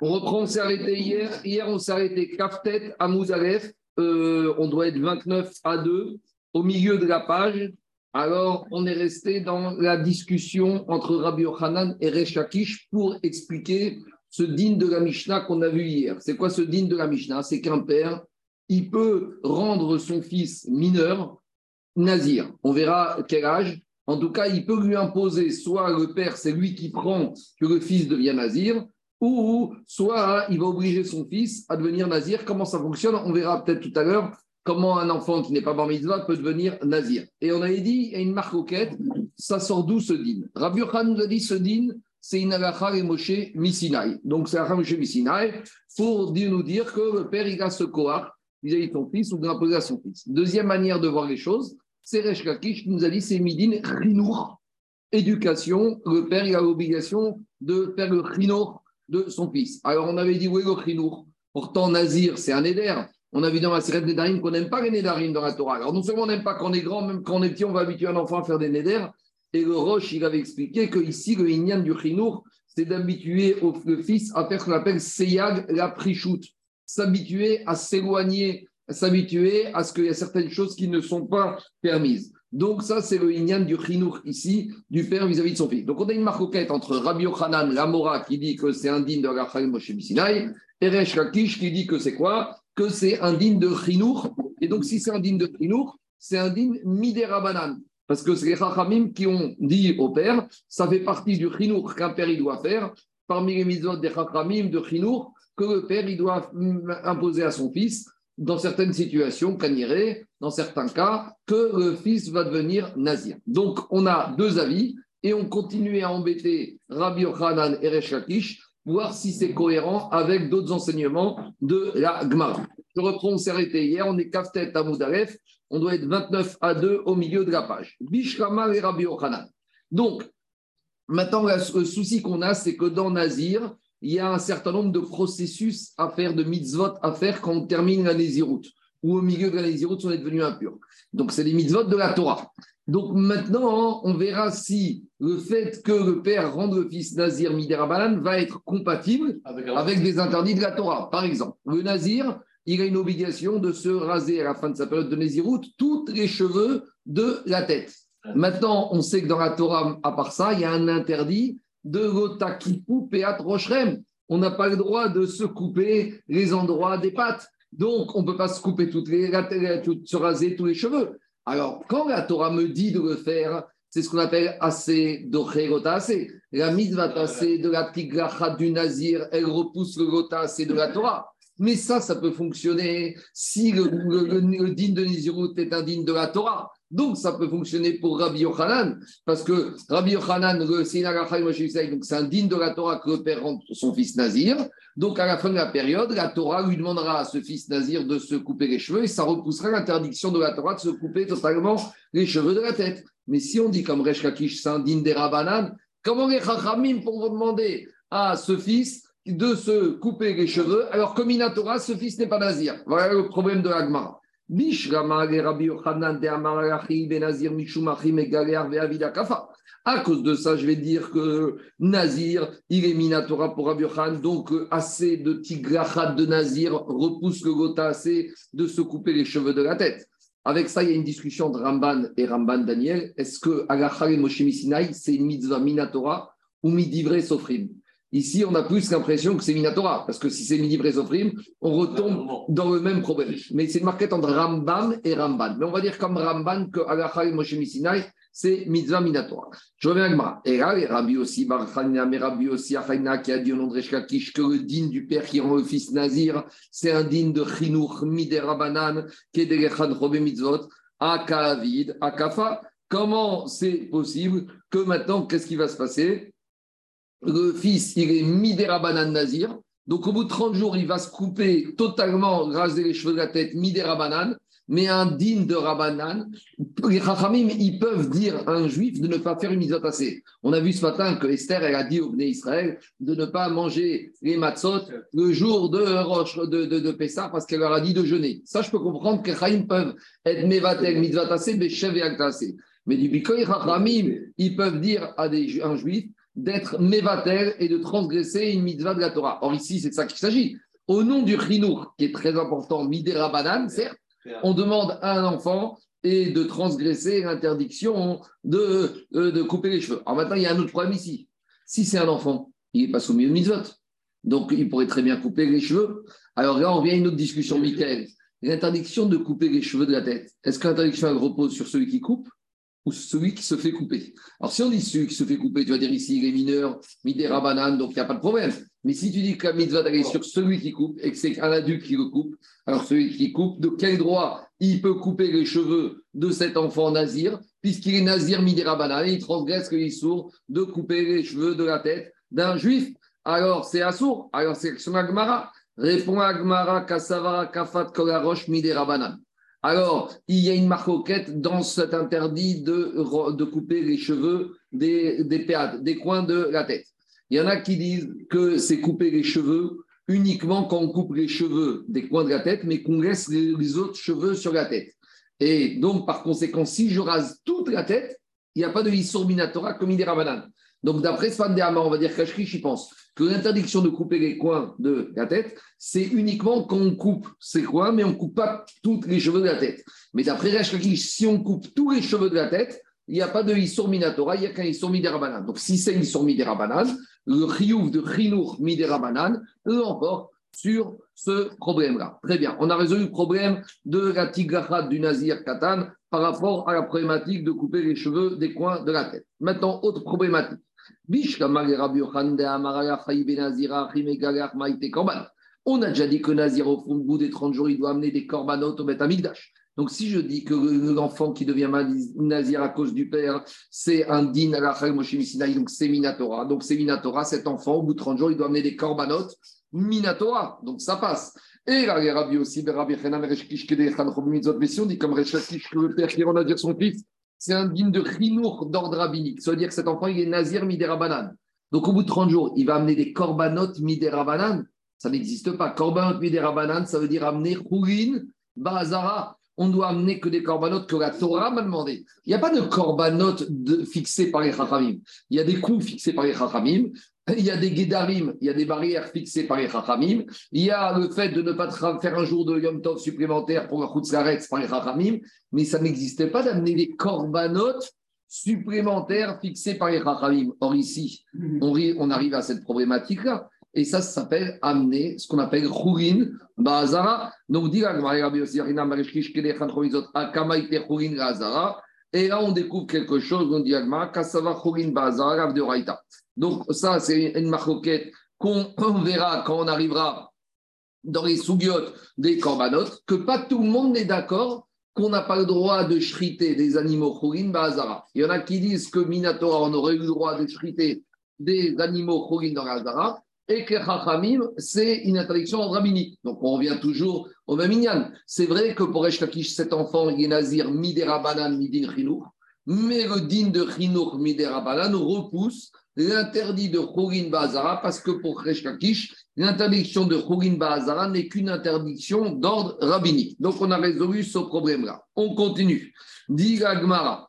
On reprend, on s'est arrêté hier. Hier, on s'est arrêté Kaftet à Mouzalef. Euh, on doit être 29 à 2 au milieu de la page. Alors, on est resté dans la discussion entre Rabbi Yochanan et Rechakish pour expliquer ce din de la Mishnah qu'on a vu hier. C'est quoi ce din de la Mishnah? C'est qu'un père, il peut rendre son fils mineur nazir. On verra quel âge. En tout cas, il peut lui imposer soit le père, c'est lui qui prend que le fils devient nazir, ou soit il va obliger son fils à devenir nazir. Comment ça fonctionne On verra peut-être tout à l'heure comment un enfant qui n'est pas bar mitzvah peut devenir nazir. Et on avait dit, il y a une marcoquette, ça sort d'où ce din? Rabbi Khan nous a dit ce din, c'est une alacha et Moshe Misinaï. Donc c'est alacha Moshe Misinaï pour nous dire que le père, il a ce koar vis-à-vis de son fils ou de l'imposer à son fils. Deuxième manière de voir les choses, c'est Resh qui nous a dit, c'est midin rinour, éducation. Le père, il a l'obligation de faire le rinour de son fils. Alors, on avait dit, oui, le. Pourtant, Nazir, c'est un éder. On a vu dans la série Nédarim qu'on n'aime pas les Nédarim dans la Torah. Alors, non seulement on n'aime pas quand on est grand, même quand on est petit, on va habituer un enfant à faire des Néders. Et le Roche, il avait expliqué que ici, le Inyan du chinour, c'est d'habituer le fils à faire ce qu'on appelle Seyag la prichoute. S'habituer à s'éloigner, s'habituer à ce qu'il y a certaines choses qui ne sont pas permises. Donc, ça, c'est le Inyan du Chinour ici, du père vis-à-vis de son fils. Donc, on a une marcoquette entre Rabbi Yochanan, la Mora, qui dit que c'est un digne de Raphaël Moshe Sinai, et Resh Lakish, qui dit que c'est quoi? Que c'est un digne de Chinour. Et donc, si c'est un digne de Chinour, c'est un digne Midera Banan. Parce que c'est les Chachamim qui ont dit au père, ça fait partie du Chinour qu'un père doit faire, parmi les mises des Chachamim de Chinour, que le père il doit imposer à son fils dans certaines situations, Kaniré, dans certains cas, que le fils va devenir nazir. Donc, on a deux avis et on continue à embêter Rabbi Yochanan et Resh voir si c'est cohérent avec d'autres enseignements de la Gemara. Je reprends, on s'est arrêté hier, on est Kaftet à Moudaref, on doit être 29 à 2 au milieu de la page. Bishrama et Rabbi Yochanan. Donc, maintenant, le souci qu'on a, c'est que dans Nazir, il y a un certain nombre de processus à faire, de mitzvot à faire quand on termine la Néziroute, ou au milieu de la Néziroute, on est devenu impur. Donc, c'est les mitzvot de la Torah. Donc, maintenant, on verra si le fait que le père rende le fils Nazir Miderabalan va être compatible avec, des interdits de la Torah. Par exemple, le Nazir, il a une obligation de se raser à la fin de sa période de Néziroute tous les cheveux de la tête. Maintenant, on sait que dans la Torah, à part ça, il y a un interdit de Gotakipu Peat Rochrem. On n'a pas le droit de se couper les endroits des pattes. Donc, on ne peut pas se couper toutes les, se raser tous les cheveux. Alors, quand la Torah me dit de le faire, c'est ce qu'on appelle assez assez. La mitzvah assez de la tigracha du nazir, elle repousse le gota assez de la Torah. Mais ça, ça peut fonctionner si le, le, digne de Nizirut est un digne de la Torah. Donc, ça peut fonctionner pour Rabbi Yochanan, parce que Rabbi Yochanan, c'est un digne de la Torah que le père rend son fils Nazir. Donc, à la fin de la période, la Torah lui demandera à ce fils Nazir de se couper les cheveux et ça repoussera l'interdiction de la Torah de se couper totalement les cheveux de la tête. Mais si on dit comme Resh Kakish, c'est un digne des Rabbanan, comment les Chachamim pourront demander à ce fils de se couper les cheveux alors que Minatora, ce fils n'est pas Nazir? Voilà le problème de l'Agmara. À cause de ça, je vais dire que Nazir, il est Minatora pour Rabbi donc euh, assez de tigrachat de Nazir repousse le gota assez de se couper les cheveux de la tête. Avec ça, il y a une discussion de Ramban et Ramban Daniel. Est-ce que Agachar et Moshe c'est une mitzvah Minatora ou Midivre Sofrim? Ici, on a plus l'impression que c'est Minatora, parce que si c'est Midi Présofrim, on retombe dans le même problème. Mais c'est une marquette entre Rambam et Ramban. Mais on va dire comme Ramban que Alachal Moshe Misinaï, c'est Mitzvah Minatora. Je reviens à Gmara. Et là, Rabbi aussi, Barchania, mais Rabbi aussi, Achaina, qui a dit au nom de Reshkakish que le din du père qui rend le fils Nazir, c'est un din de Chinuch Midera Banan, qui est de Robe Mitzvot, Akavid, Akafa. Comment c'est possible que maintenant, qu'est-ce qui va se passer? Le fils, il est midera banane nazir. Donc, au bout de 30 jours, il va se couper totalement, raser les cheveux de la tête, midera banane. Mais un digne de Rabanan, les Chachamim, ils peuvent dire à un juif de ne pas faire une assez. On a vu ce matin que Esther, elle a dit au Bnei Israël de ne pas manger les matzot le jour de Roche de, de, de Pessah parce qu'elle leur a dit de jeûner. Ça, je peux comprendre que les Chachamim peuvent être mevatel, mitzvot assez, mais chev et Mais du Bikoy, Chachamim, ils peuvent dire à des, un juif d'être mévatel et de transgresser une mitzvah de la Torah. Or, ici, c'est de ça qu'il s'agit. Au nom du chinour, qui est très important, midera banane, certes, on demande à un enfant et de transgresser l'interdiction de, euh, de couper les cheveux. Alors maintenant, il y a un autre problème ici. Si c'est un enfant, il n'est pas soumis au mitzvot. Donc, il pourrait très bien couper les cheveux. Alors là, on vient à une autre discussion, Michael. L'interdiction de couper les cheveux de la tête, est-ce que l'interdiction repose sur celui qui coupe? Ou celui qui se fait couper Alors, si on dit celui qui se fait couper, tu vas dire ici, il est mineur, midera banane, donc il n'y a pas de problème. Mais si tu dis que la mitzvah d'aller sur celui qui coupe et que c'est un adulte qui le coupe, alors celui qui coupe, de quel droit il peut couper les cheveux de cet enfant nazir, puisqu'il est nazir midera banane, il transgresse que sourd de couper les cheveux de la tête d'un juif. Alors c'est assourd, alors c'est son Agmara. Répond Agmara, Kasavara, Kafat, Kolarosh, midera banane. Alors, il y a une marcoquette dans cet interdit de, de couper les cheveux des, des des coins de la tête. Il y en a qui disent que c'est couper les cheveux uniquement quand on coupe les cheveux des coins de la tête, mais qu'on laisse les, autres cheveux sur la tête. Et donc, par conséquent, si je rase toute la tête, il n'y a pas de Issour Minatora comme il est Rabanan. Donc, d'après Sfan on va dire Kashrish, il pense que l'interdiction de couper les coins de la tête, c'est uniquement quand on coupe ces coins, mais on ne coupe pas tous les cheveux de la tête. Mais d'après si on coupe tous les cheveux de la tête, il n'y a pas de Issour Minatora, il n'y a qu'un Issour Miderabanan. Donc, si c'est Issour Miderabanan, le Chiyuv de Chinour Miderabanan l'emporte sur ce problème-là. Très bien, on a résolu le problème de la tigrachat du Nazir Katan par rapport à la problématique de couper les cheveux des coins de la tête. Maintenant, autre problématique. On a déjà dit que Nazir, au bout des 30 jours, il doit amener des corbanotes au Beth donc, si je dis que l'enfant qui devient nazir à cause du père, c'est un din à la donc c'est Minatora. Donc, c'est Minatora, cet enfant, au bout de 30 jours, il doit amener des corbanotes Minatora. Donc, ça passe. Et aussi, ben, Rabbi Reshkish, mais si on dit comme Reshkish, que le père qui rend nazir son fils, c'est un din de chinour d'ordre rabbinique. Ça veut dire que cet enfant, il est nazir midera banane. Donc, au bout de 30 jours, il va amener des corbanotes midera banane. Ça n'existe pas. Korbanot midera banane, ça veut dire amener Khourin, Bazara on doit amener que des corbanotes que la Torah m'a demandé. Il n'y a pas de corbanotes fixés par les chachamim. Il y a des coups fixés par les chachamim. Il y a des guédarim, il y a des barrières fixées par les chachamim. Il y a le fait de ne pas faire un jour de Yom Tov supplémentaire pour la Khutzlaretz par les chachamim. Mais ça n'existait pas d'amener des corbanotes supplémentaires fixés par les chachamim. Or ici, on arrive à cette problématique-là. Et ça, ça s'appelle amener ce qu'on appelle Khourin Bazara. Donc, dit et là, on découvre quelque chose, on dit Kasava Khourin Bazara, de Raïta. Donc, ça, c'est une marquette qu'on verra quand on arrivera dans les sougiotes des corbanotes, que pas tout le monde est d'accord qu'on n'a pas le droit de chriter des animaux Khourin Bazara. Il y en a qui disent que Minatora, on aurait eu le droit de chriter des animaux Khourin dans Bazara et que Chachamim, c'est une interdiction rabbinique. Donc on revient toujours au même C'est vrai que pour Eshkakish, cet enfant, il est nazir midera banan midin chinour, mais le din de chinour midera banan repousse l'interdit de Khourin Bazara parce que pour Eshkakish, l'interdiction de Khourin Bazara n'est qu'une interdiction d'ordre rabbinique. Donc on a résolu ce problème-là. On continue. Dit Gmara.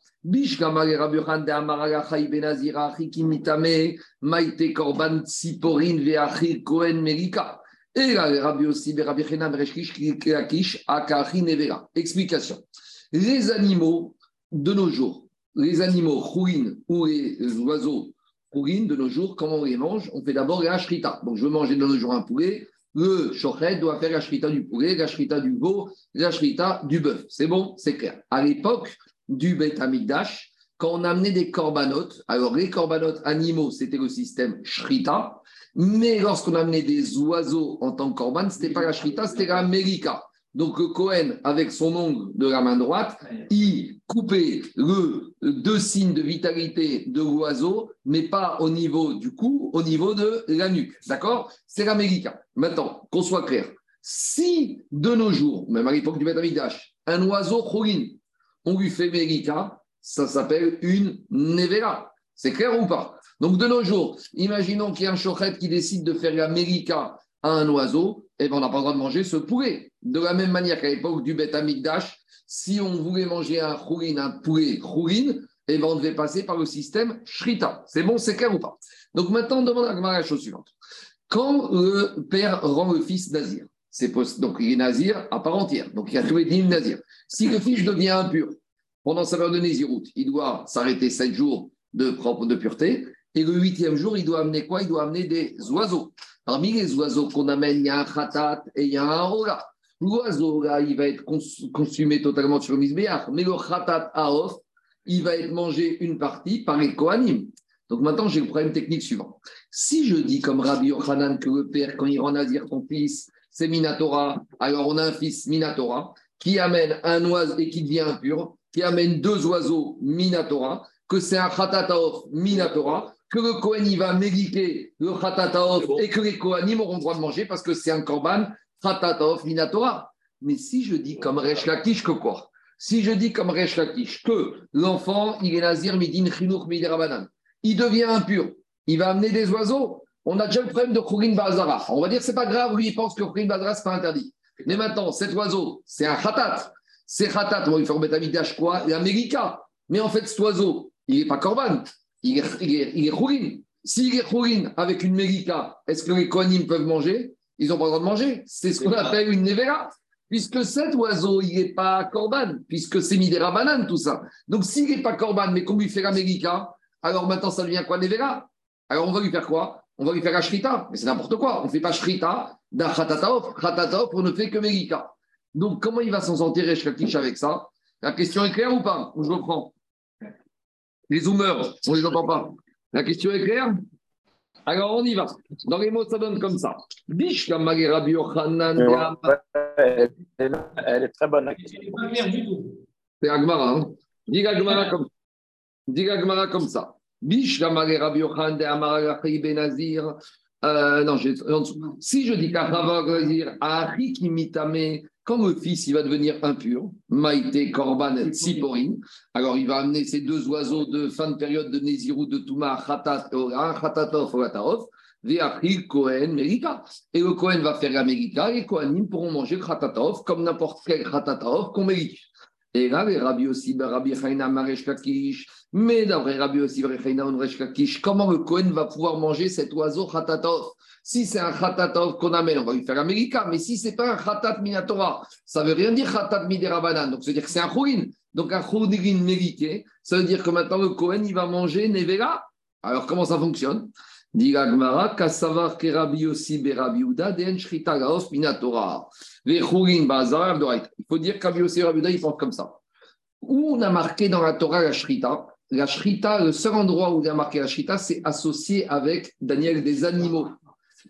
Maite Korban Siporin Veachir Kohen Merika. Et là, Rabbi aussi, Rabbi Chenam Kiakish Akachin Nevera. Explication. Les animaux de nos jours, les animaux chouin ou les oiseaux de nos jours, comment on les mange? On fait d'abord la shrita. Donc, je veux manger de nos jours un poulet. Le chochet doit faire la shrita du poulet, la shrita du veau, la shrita du bœuf. C'est bon C'est clair. À l'époque, du Beth Amikdash, quand on amenait des corbanotes, alors les corbanotes animaux, c'était le système Shrita, mais lorsqu'on amenait des oiseaux en tant que corban, ce n'était pas la Shrita, c'était la. Donc le Cohen, avec son ongle de la main droite, il coupait le deux signes de vitalité de l'oiseau, mais pas au niveau du cou, au niveau de la nuque. D'accord? C'est la Melika. Maintenant, qu'on soit clair, si de nos jours, même à l'époque du Beth un oiseau choline, on lui fait Mérika, ça s'appelle une Nevera. C'est clair ou pas? Donc de nos jours, imaginons qu'il y a un chochet qui décide de faire la Mérika à un oiseau, eh bien on n'a pas le droit de manger ce poulet. De la même manière qu'à l'époque du Beth Amikdash, si on voulait manger un chourine, un poulet chourine, et eh ben, on devait passer par le système Shrita. C'est bon, c'est clair ou pas? Donc maintenant, on demande à la chose suivante. Quand le père rend le fils nazir, donc il est nazir à part entière, donc il a tous les nazir. Si le fils devient impur pendant sa période de il doit s'arrêter sept jours de, de pureté, et le huitième jour, il doit amener quoi? Il doit amener des oiseaux. Parmi les oiseaux qu'on amène, il y a un khatat et il y a un rola. L'oiseau, là, il va être consumé totalement sur le mais le khatat aof, il va être mangé une partie par les kohanim. Donc maintenant, j'ai le problème technique suivant. Si je dis comme Rabbi Yochanan que le père, quand il rend nazir ton fils, c'est Minatora, alors on a un fils Minatora qui amène un oiseau et qui devient impur, qui amène deux oiseaux Minatora, que c'est un Khatataof Minatora, que le Kohen il va médiquer le Khatataof et que les Kohanim auront le droit de manger parce que c'est un Korban Khatataof Minatora. Mais si je dis comme Resh Lakish, que quoi? Si je dis comme Resh Lakish que l'enfant, il est Nazir Midin Chinouk Midirabanan, il devient impur, il va amener des oiseaux. On a déjà le problème de Khourin Bazara. On va dire c'est pas grave, lui il pense que Khourin Bazara c'est pas interdit. Mais maintenant, cet oiseau, c'est un Khatat. C'est Khatat, on va lui faire mettre quoi L'América. Mais en fait, cet oiseau, il n'est pas Korban, il est, il est, S'il est Khourin avec une Mérika, est-ce que les Kohanim peuvent manger? Ils n'ont pas le droit de manger. C'est ce qu'on appelle une Nevera. Puisque cet oiseau, il n'est pas Korban, puisque c'est Midera Banane, tout ça. Donc s'il n'est pas Korban, mais qu'on lui fait la Mérika, alors maintenant ça devient quoi Nevera? Alors on va lui faire quoi? On va lui faire la Shrita. Mais c'est n'importe quoi. On ne fait pas Shrita d'un Khatataof. Khatataof, on ne fait que Mérika. Donc comment il va s'en sortir Eshkakish avec ça? La question est claire ou pas? Je reprends? Les zoomers, on ne les entend pas. La question est claire? Alors on y va. Dans les mots, ça donne comme ça. Bish Elle est très bonne. C'est Agmara. Hein Dis Agmara comme, Dis Agmara comme ça. Bish Rabbi Yochanan de Amara Benazir. Euh, non, si je dis Achi qui mitame quand le fils il va devenir impur, Maïté, Korban, Tsiporin, alors il va amener ces deux oiseaux de fin de période de Nézirou, de Touma, Khatatov, Khatatov, Véachil, Kohen, Merika. Et le Kohen va faire la Merika, et les Kohanim pourront manger Khatatov comme n'importe quel Khatatov qu'on mérite. Et là, les Rabbi aussi, ben, Rabbi Chaina, Maresh Kakish, mais d'après Rabbi aussi, Chaina, Maresh Kakish, comment le Kohen va pouvoir manger cet oiseau Khatatov si c'est un khatatov qu'on amène, on va lui faire América. Mais si c'est pas un khatat minatora, ça veut rien dire khatat miderabanan. Donc, ça veut dire que c'est un chouin. Donc, un chouin mérité, ça veut dire que maintenant le Kohen, il va manger nevera. Alors, comment ça fonctionne? Dit Kasavar Kerabi aussi Berabi Den Shrita Minatora. Les Bazar Il faut dire qu'Abi aussi Rabi il pense comme ça. Où on a marqué dans la Torah la Shrita La Shrita, le seul endroit où il a marqué la Shrita, c'est associé avec Daniel des animaux.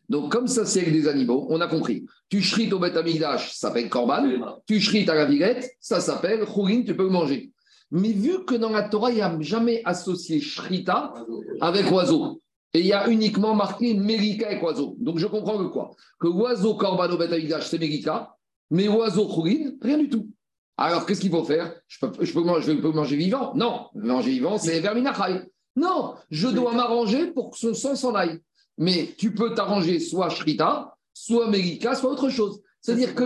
Donc, comme ça, c'est avec des animaux, on a compris. Tu shrites au Beth ça s'appelle Korban. Tu shrites à la Villette, ça s'appelle Khourin, tu peux manger. Mais vu que dans la Torah, il n'y a jamais associé shrita avec oiseau, et il y a uniquement marqué Mérika avec oiseau. Donc, je comprends que quoi? Que oiseau Amigdash, c'est Mérika, mais oiseau Khourin, rien du tout. Alors, qu'est-ce qu'il faut faire? Je peux, je, peux manger, je peux manger vivant? Non, manger vivant, c'est Verminachai. Non, je dois m'arranger pour que son sang s'en aille mais tu peux t'arranger soit Shrita, soit Melika, soit autre chose. C'est-à-dire que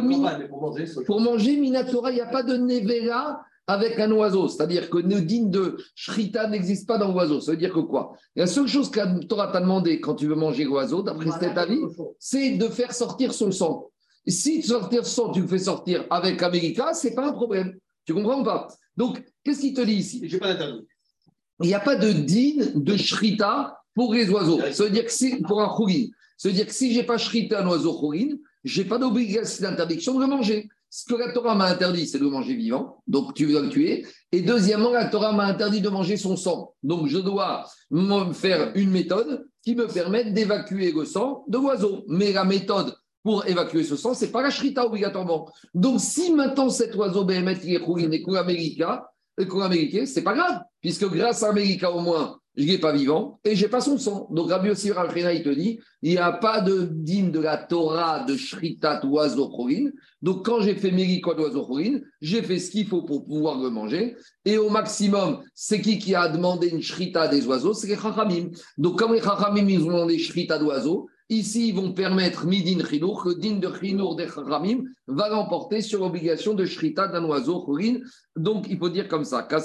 pour, manger, Minatora, il n'y a pas de Nevela avec un oiseau. C'est-à-dire que Nedine de Shrita n'existe pas dans l'oiseau. Ça veut dire que quoi? La seule chose que la Torah t'a demandé quand tu veux manger l'oiseau, d'après cet avis, c'est de faire sortir son sang. Si sortir son sang, tu le fais sortir avec America, ce n'est pas un problème. Tu comprends ou pas? Donc, qu'est-ce qu'il te dit ici? Il n'y a pas de dîne de Shrita pour les oiseaux. Ça veut dire que c'est pour un chourine. Ça veut dire que si je n'ai pas shrité un oiseau chourine, je n'ai pas d'obligation d'interdiction de le manger. Ce que la Torah m'a interdit, c'est de manger vivant, donc tu dois le tuer. Et deuxièmement, la Torah m'a interdit de manger son sang. Donc je dois faire une méthode qui me permette d'évacuer le sang de l'oiseau. Mais la méthode pour évacuer ce sang, c'est pas la shrita obligatoirement. Donc si maintenant cet oiseau BMT qui est chourine et ce c'est pas grave, puisque grâce à América au moins, je n'ai pas vivant et j'ai pas son sang. Donc Rabbi Yossi il te dit, il n'y a pas de digne de la Torah de Shritat oiseau Donc quand j'ai fait Mérikot oiseau j'ai fait ce qu'il faut pour pouvoir le manger. Et au maximum, c'est qui qui a demandé une Shrita des oiseaux? C'est les Chachamim. Donc comme les Chachamim, ils ont demandé Shrita d'oiseaux, Ici, ils vont permettre midin chinour, que din de chinour des ramim va l'emporter sur l'obligation de shrita d'un oiseau chorin. Donc, il faut dire comme ça Donc,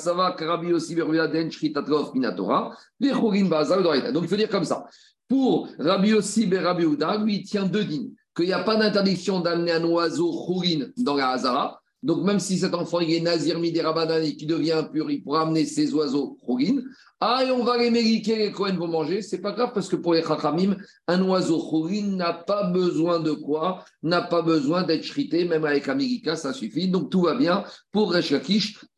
il faut dire comme ça. Pour Rabbi aussi, Rabbi lui, il tient deux dînes. Qu'il n'y a pas d'interdiction d'amener un oiseau chorin dans la Hazara donc, même si cet enfant il est nazir midi et qui devient impur, il pourra amener ses oiseaux chougin. Ah, et on va les mériquer, les Kohen vont manger. C'est pas grave parce que pour les chachamim, un oiseau chougin n'a pas besoin de quoi N'a pas besoin d'être shrité, même avec Amerika, ça suffit. Donc, tout va bien. Pour Resh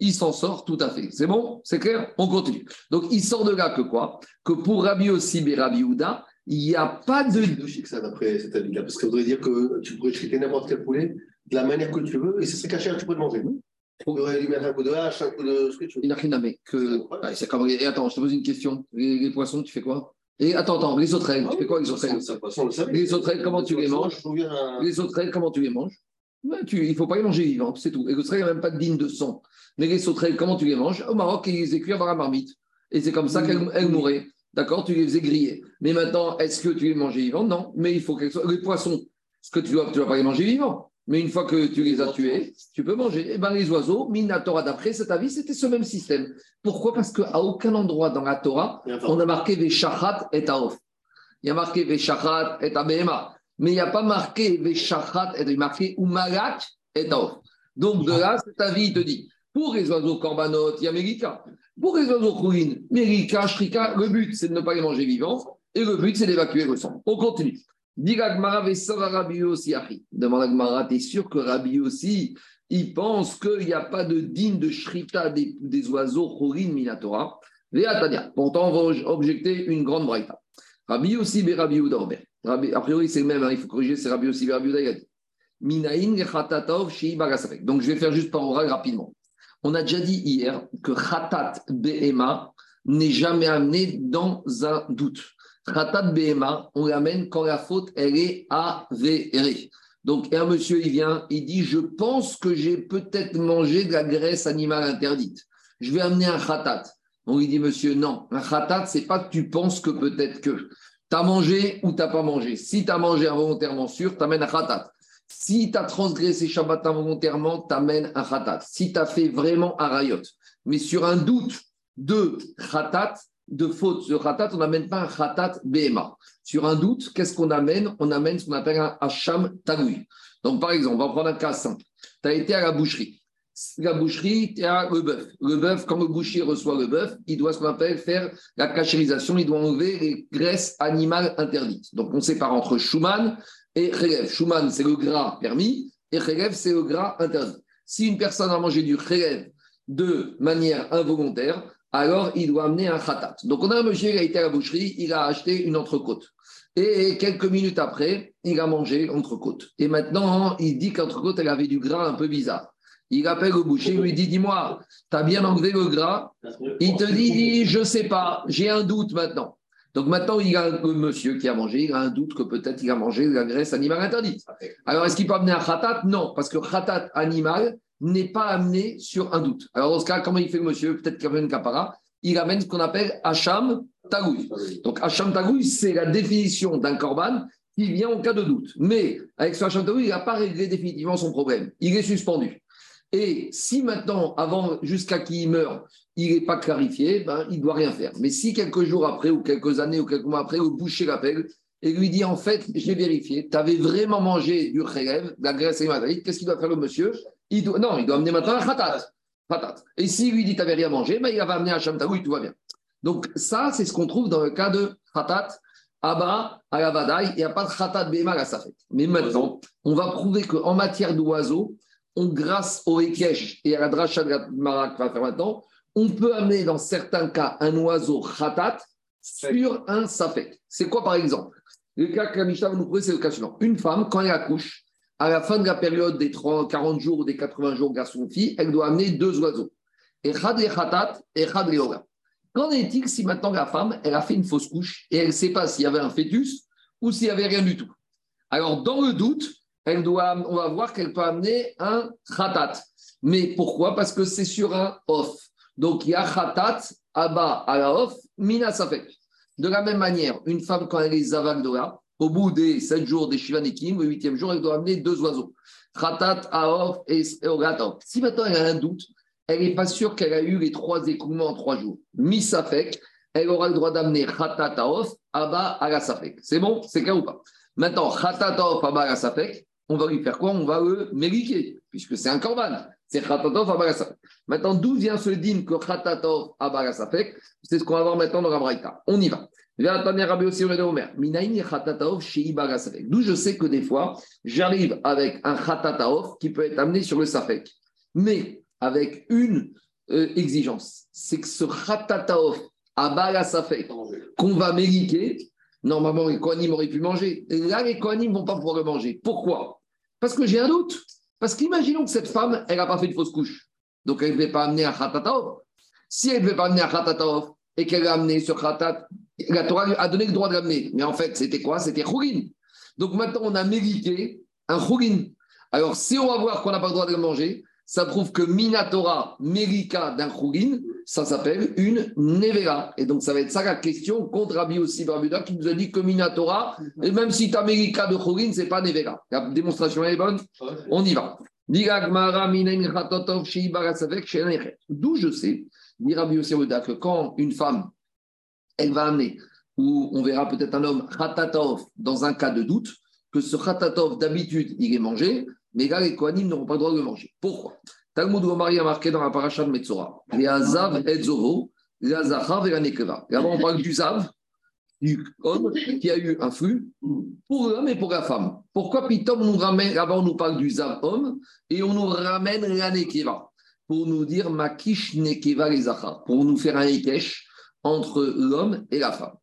il s'en sort tout à fait. C'est bon? C'est clair? On continue. Donc, il sort de là que quoi? Que pour Rabbi Osib et Rabbi Ouda, il n'y a pas de. Ça d'après cet avis-là, parce que ça voudrait dire que tu pourrais shriter n'importe quel poulet de la manière que tu veux, et c'est serait caché, tu peux le manger. Tu pourrais lui mettre un coup de hache, un coup de ce que tu veux. Il n'a rien à mettre. Et attends, je te pose une question. Les, poissons, tu fais quoi? Et attends, attends, les sauterelles, tu fais quoi les sauterelles Les sauterelles, comment tu les manges? Les sauterelles, comment tu les manges? Tu, Il ne faut pas les manger vivantes, c'est tout. Les sauterelles, il n'y a même pas de digne de sang. Mais les sauterelles, comment tu les manges? Au Maroc, ils les cuire dans la marmite. Et c'est comme ça qu'elles mouraient. D'accord? Tu les faisais griller. Mais maintenant, est-ce que tu les manges vivantes Non. Mais il faut qu'elles soient. Les poissons, ce que tu dois, tu dois pas les manger vivants. Mais une fois que tu les as tués, tu peux manger. Et eh bien, les oiseaux, Minatora, d'après cet avis, c'était ce même système. Pourquoi? Parce qu'à aucun endroit dans la Torah, on a marqué Veshachat et Aof. Il y a marqué Veshachat et Abema. Mais il n'y a pas marqué Veshachat et il y a marqué Umalak et Aof. Donc de là, cet avis te dit pour les oiseaux korbanot, il y a Mérika. Pour les oiseaux Khourin, Mérika, Shrika, le but, c'est de ne pas les manger vivants. Et le but, c'est d'évacuer le sang. On continue. Demande Agmara, t'es sûr que Rabbi aussi, il pense qu'il n'y a pas de digne de shrita des, oiseaux chorin minatora Pourtant, on va objecter une grande braïta. Rabbi aussi, mais Rabbi A priori, c'est le même, hein, il faut corriger, c'est Rabbi aussi, Rabbi Donc, je vais faire juste par oral rapidement. On a déjà dit hier que khatat be'ema n'est jamais amené dans un doute. Khatat Behema, on l'amène quand la faute, elle est avérée. Donc, un monsieur, il vient, il dit Je pense que j'ai peut-être mangé de la graisse animale interdite. Je vais amener un khatat. On lui dit Monsieur, non, un khatat, c'est pas que tu penses que peut-être que. Tu as mangé ou tu n'as pas mangé. Si tu as mangé involontairement sûr, tu amènes un khatat. Si tu as transgressé Shabbat involontairement, tu amènes un khatat. Si tu as fait vraiment un rayot. Mais sur un doute de khatat, de faute sur khatat, on n'amène pas un khatat BMA. Sur un doute, qu'est-ce qu'on amène? On amène ce qu'on appelle un hacham tagoui. Donc, par exemple, on va prendre un cas simple. Tu as été à la boucherie. La boucherie, tu as le bœuf. Le bœuf, quand le boucher reçoit le bœuf, il doit ce qu'on appelle faire la cachérisation, il doit enlever les graisses animales interdites. Donc, on sépare entre Schumann et Khelev. Schumann, c'est le gras permis, et Khelev, c'est le gras interdit. Si une personne a mangé du Khelev de manière involontaire, alors il doit amener un khatat. Donc on a un monsieur qui a été à la boucherie, il a acheté une entrecôte. Et quelques minutes après, il a mangé l'entrecôte. Et maintenant, il dit qu'entrecôte, elle avait du gras un peu bizarre. Il appelle le boucher, il lui dit Dis-moi, tu as bien enlevé le gras? Il te dit Je ne sais pas, j'ai un doute maintenant. Donc maintenant, il y a un monsieur qui a mangé, il a un doute que peut-être il a mangé de la graisse animale interdite. Alors, est-ce qu'il peut amener un khatat? Non, parce que khatat animal, n'est pas amené sur un doute. Alors, dans ce cas, comment il fait le monsieur Peut-être qu'il une capara. Il amène ce qu'on appelle Hacham Tagoui. Donc, Hacham Tagoui, c'est la définition d'un korban qui vient en cas de doute. Mais avec ce Hacham Tagoui, il n'a pas réglé définitivement son problème. Il est suspendu. Et si maintenant, avant, jusqu'à qu'il meure, il n'est pas clarifié, ben, il ne doit rien faire. Mais si quelques jours après, ou quelques années, ou quelques mois après, le boucher l'appelle et lui dit en fait, j'ai vérifié, tu avais vraiment mangé du khelev, de la graisse animale, qu'est-ce qu'il doit faire le monsieur? Non, il doit amener maintenant un khatat. Et s'il lui dit, tu n'avais rien mangé, ben, il va amener un shamtaoui, tout va bien. Donc, ça, c'est ce qu'on trouve dans le cas de khatat, Abba, à la il n'y a pas de khatat béma à Safet. Mais maintenant, on va prouver qu'en matière d'oiseaux, grâce au Ekech et à la dracha de la Marak va faire maintenant, on peut amener dans certains cas un oiseau khatat sur un safet. C'est quoi par exemple? Le cas que la Mishnah va nous prouver, c'est le cas suivant. Une femme, quand elle accouche, à la fin de la période des 30, 40 jours ou des 80 jours garçon-fille, elle doit amener deux oiseaux. Et et Khatat et Qu'en est-il si maintenant la femme, elle a fait une fausse couche et elle ne sait pas s'il y avait un fœtus ou s'il n'y avait rien du tout? Alors, dans le doute, elle doit, on va voir qu'elle peut amener un Khatat. Mais pourquoi? Parce que c'est sur un off. Donc, il y a Khatat, Abba à la off, Mina Safek. De la même manière, une femme, quand elle est Zavagdoa, Au bout des sept jours des Shivanekim, le huitième jour, elle doit amener deux oiseaux. Khatat, Aof et Ogatov. Si maintenant elle a un doute, elle n'est pas sûre qu'elle a eu les trois écoulements en trois jours. Misafek, elle aura le droit d'amener Khatat, Aof, Abba, Agasafek. C'est bon? C'est clair ou pas? Maintenant, Khatat, Aof, Abba, Agasafek, on va lui faire quoi? On va le mériquer, puisque c'est un korban. C'est Khatatov, Abba, Agasafek. Maintenant, d'où vient ce din que Khatatov, Abba, Agasafek C'est ce qu'on va voir maintenant dans la Braïta. On y va. D'où je sais que des fois, j'arrive avec un khatataof qui peut être amené sur le safek. Mais avec une euh, exigence, c'est que ce khatataof à safek qu'on va mériter, normalement les kohanim auraient pu manger. Et là, les kohanim ne vont pas pouvoir le manger. Pourquoi? Parce que j'ai un doute. Parce qu'imaginons que cette femme, elle n'a pas fait de fausse couche. Donc elle ne devait pas amener un khatataof. Si elle ne devait pas amener un khatataof et qu'elle l'a amené sur khatat, la Torah a donné le droit de l'amener. Mais en fait, c'était quoi? C'était Khourin. Donc maintenant, on a mérité un Khourin. Alors, si on va voir qu'on n'a pas le droit de le manger, ça prouve que Minatora, Mérika d'un Khourin, ça s'appelle une Nevera. Et donc, ça va être ça la question contre Rabbi aussi Barbuda qui nous a dit que Minatora, et même si tu as Mérika de Khourin, ce n'est pas Nevera. La démonstration est bonne. On y va. D'où je sais, dit Rabbi aussi que quand une femme elle va amener, ou on verra peut-être un homme khatatov dans un cas de doute, que ce khatatov d'habitude il est mangé, mais là les Kohanim n'auront pas le droit de le manger. Pourquoi? Talmud Gomari a marqué dans la paracha de Metzora les Azav et Zoro, les Azachav et la Nekeva. Là-bas on parle du Zav, du homme qui a eu un flux pour l'homme et pour la femme. Pourquoi Pitom nous ramène, là-bas on nous parle du Zav homme et on nous ramène la Nekeva pour nous dire Makish Nekeva les pour nous faire un Ekesh entre l'homme et la femme.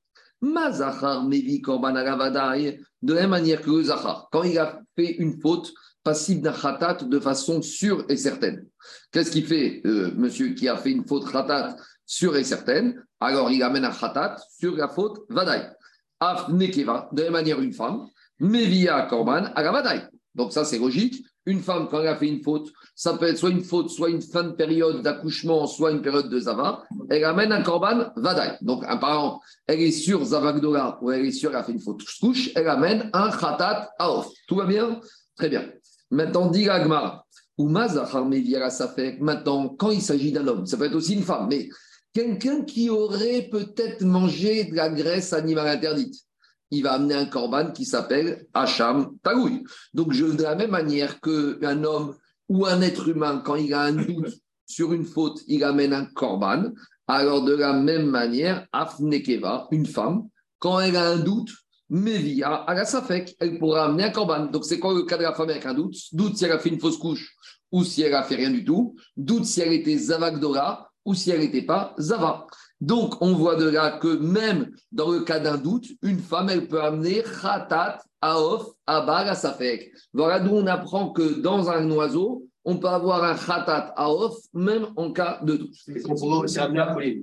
Mazachar Mevi Korban de la même manière que le Zachar, quand il a fait une faute passible d'un khatat de façon sûre et certaine. Qu'est-ce qu'il fait, euh, monsieur qui a fait une faute khatat sûre et certaine? Alors il amène un khatat sur la faute Vadaï. Af Nekeva, de la même manière une femme, Mevia Korban à la Donc ça c'est logique. Une femme, quand elle a fait une faute, ça peut être soit une faute, soit une fin de période d'accouchement, soit une période de Zava. Elle amène un korban Vadaï. Donc, un parent, elle est sur Zavagdola ou elle est sûre qu'elle a fait une faute couche, elle amène un Khatat Aof. Tout va bien? Très bien. Maintenant, Maintenant, quand il s'agit d'un homme, ça peut être aussi une femme, mais quelqu'un qui aurait peut-être mangé de la graisse animale interdite il va amener un corban qui s'appelle Hacham Tagoui. Donc, je, de la même manière qu'un homme ou un être humain, quand il a un doute sur une faute, il amène un corban. Alors, de la même manière, Afnekeva, une femme, quand elle a un doute, Mevia, à la Safek, elle pourra amener un corban. Donc, c'est quoi le cas de la femme avec un doute? Doute si elle a fait une fausse couche ou si elle a fait rien du tout. Doute si elle était Zavagdora ou si elle n'était pas Zava. Donc, on voit de là que même dans le cas d'un doute, une femme, elle peut amener khatat, aof, abar, safek. Voilà d'où on apprend que dans un oiseau, on peut avoir un khatat, aof, même en cas de doute.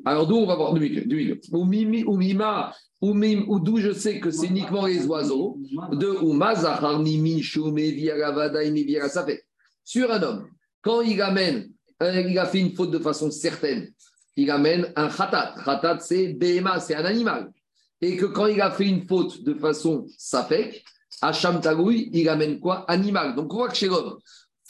Alors, d'où on va voir du milieu. Ou mima, ou d'où je sais que c'est uniquement les oiseaux, de Ouma, Zahar, Mimi, Shume, Viaravada, Safek. Sur un homme, quand il amène, euh, il a fait une faute de façon certaine, il amène un khatat. Khatat, c'est BMA, c'est un animal. Et que quand il a fait une faute de façon safek, Hacham Tagoui, il amène quoi? Animal. Donc on voit que chez l'homme,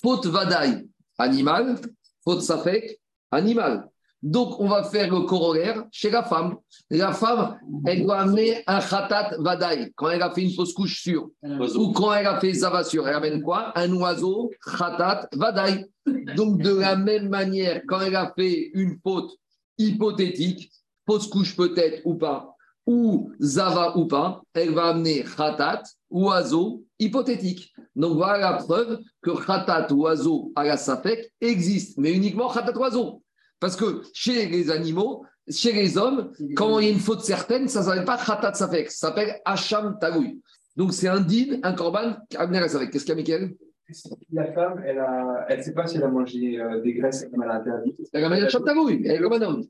faute vadaï, animal, faute safek, animal. Donc, on va faire le corollaire chez la femme. La femme, elle doit amener un khatat vadaï quand elle a fait une fausse couche sûre. Ou quand elle a fait zava sûre. Elle amène quoi? Un oiseau, khatat vadaï. Donc, de la même manière, quand elle a fait une faute hypothétique, fausse couche peut-être ou pas, ou Zava ou pas, elle va amener Khatat, oiseau, hypothétique. Donc voilà la preuve que Khatat, oiseau à la Safek existe, mais uniquement Khatat, oiseau. Parce que chez les animaux, chez les hommes, quand il y a une faute certaine, ça ne s'appelle pas Khatat Safek, ça s'appelle Hacham Tagoui. Donc c'est un din, un korban amené à la Safek. Qu'est-ce qu'il y a, Michael? La femme, elle ne elle sait pas si elle a mangé euh, des graisses comme elle a interdit. Elle a mangé elle est comme un homme.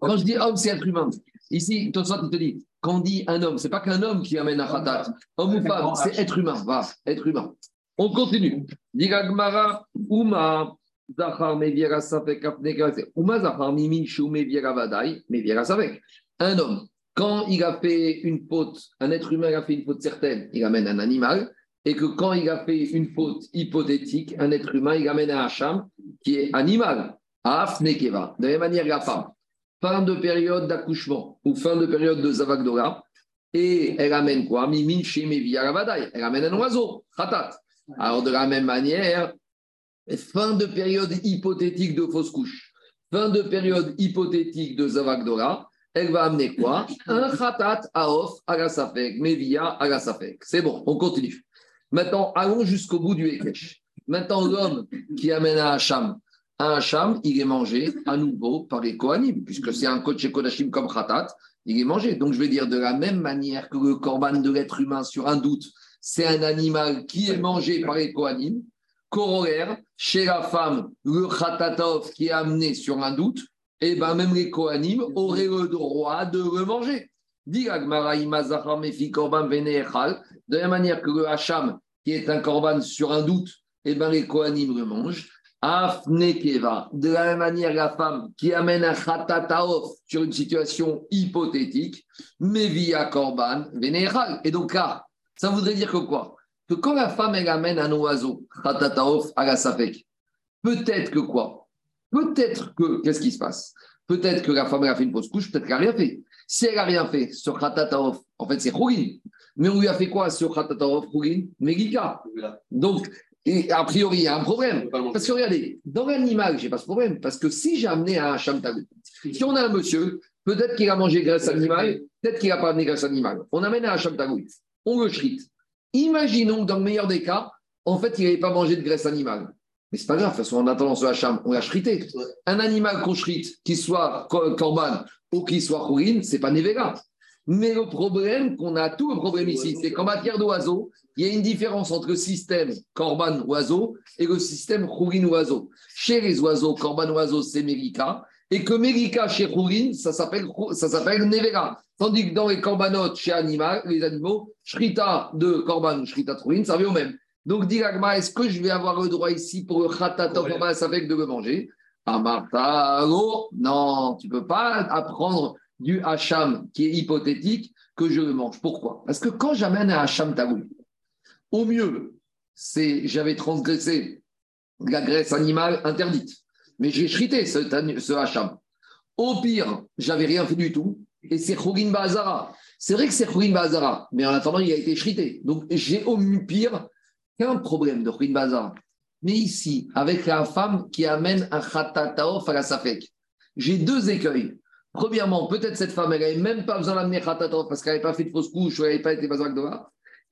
Quand je dis homme, c'est être humain. Ici, toi, il te dit, quand on dit un homme, c'est pas qu'un homme qui amène un khatat. Homme ou femme, c'est être humain. Va, être humain. On continue. Diragmara, Uma, Zachar, Meviera, Safek, Uma, Chou, Meviera, Vadaï, Meviera, Safek. Un homme, quand il a fait une faute, un être humain a fait une faute certaine, il amène un animal, et que quand il a fait une faute hypothétique, un être humain, il amène un hacham qui est animal, afnekeva. De la même manière, la femme, fin de période d'accouchement ou fin de période de zavagdora, et elle amène quoi? Mimin Elle amène un oiseau, khatat. Alors, de la même manière, fin de période hypothétique de fausse couche, fin de période hypothétique de Zavagdora, elle va amener quoi? Un khatat aof agasafek, mevia agasafek. C'est bon, on continue. Maintenant, allons jusqu'au bout du Ekech. Maintenant, l'homme qui amène un Hacham, un Hacham, il est mangé à nouveau par les Kohanim, puisque c'est un coach Kodashim comme khatat, il est mangé. Donc, je vais dire de la même manière que le korban de l'être humain sur un doute, c'est un animal qui est mangé par les Kohanim. Corollaire, chez la femme, le khatatov qui est amené sur un doute, et eh bien même les Kohanim auraient le droit de le manger. De la même manière que le hacham, qui est un korban sur un doute, eh bien les Kohanim le mangent. Afnekeva. De la même manière, la femme qui amène un khatataof sur une situation hypothétique, mais via korban, vénéral. Et donc là, ça voudrait dire que quoi? Que quand la femme, elle amène un oiseau, khatataof à la safek, peut-être que quoi? Peut-être que, qu'est-ce qui se passe? Peut-être que la femme, elle a fait une fausse couche, peut-être qu'elle n'a rien fait. Si elle n'a rien fait sur khatataof, en fait, c'est chougin. Mais on lui a fait quoi sur khatataof, chougin Megika. Donc, et a priori, il y a un problème. Parce que regardez, dans l'animal, je n'ai pas ce problème. Parce que si j'ai amené un chamtagou, si on a un monsieur, peut-être qu'il a mangé graisse animale, peut-être qu'il n'a pas amené graisse animale. On amène un chamtagou, on le shrite. Imaginons que dans le meilleur des cas, en fait, il n'avait pas mangé de graisse animale. Mais c'est pas grave, de toute façon, en attendant ce hacham, on l'a shrité. Un animal qu'on shrite, qu'il soit corban ou qu'il soit ce c'est pas nevega. Mais le problème qu'on a, tout le problème ici, c'est qu'en matière d'oiseaux, il y a une différence entre le système corban oiseau et le système chourine oiseau. Chez les oiseaux, corban oiseau, c'est Mérika. Et que Mérika chez chourine, ça s'appelle, ça s'appelle Nevera. Tandis que dans les corbanotes chez animal, les animaux, Shrita de corban, Shrita de ça revient au même. Donc, dit est-ce que je vais avoir le droit ici pour le khatatov ça fait de le manger? Amarta, non, tu ne peux pas apprendre du hacham qui est hypothétique que je le mange. Pourquoi? Parce que quand j'amène un hacham tagoui, au mieux, c'est j'avais transgressé la graisse animale interdite, mais j'ai chrité ce, ce hacham. Au pire, j'avais rien fait du tout, et c'est Khourin Bazara. C'est vrai que c'est Khourin Bazara, mais en attendant, il a été chrité. Donc j'ai au pire qu'un problème de Khourin Bazara. Mais ici, avec la femme qui amène un khatataof à la safek, j'ai deux écueils. Premièrement, peut-être cette femme, elle n'avait même pas besoin d'amener khatataof parce qu'elle n'avait pas fait de fausse couche ou elle n'avait pas été bazak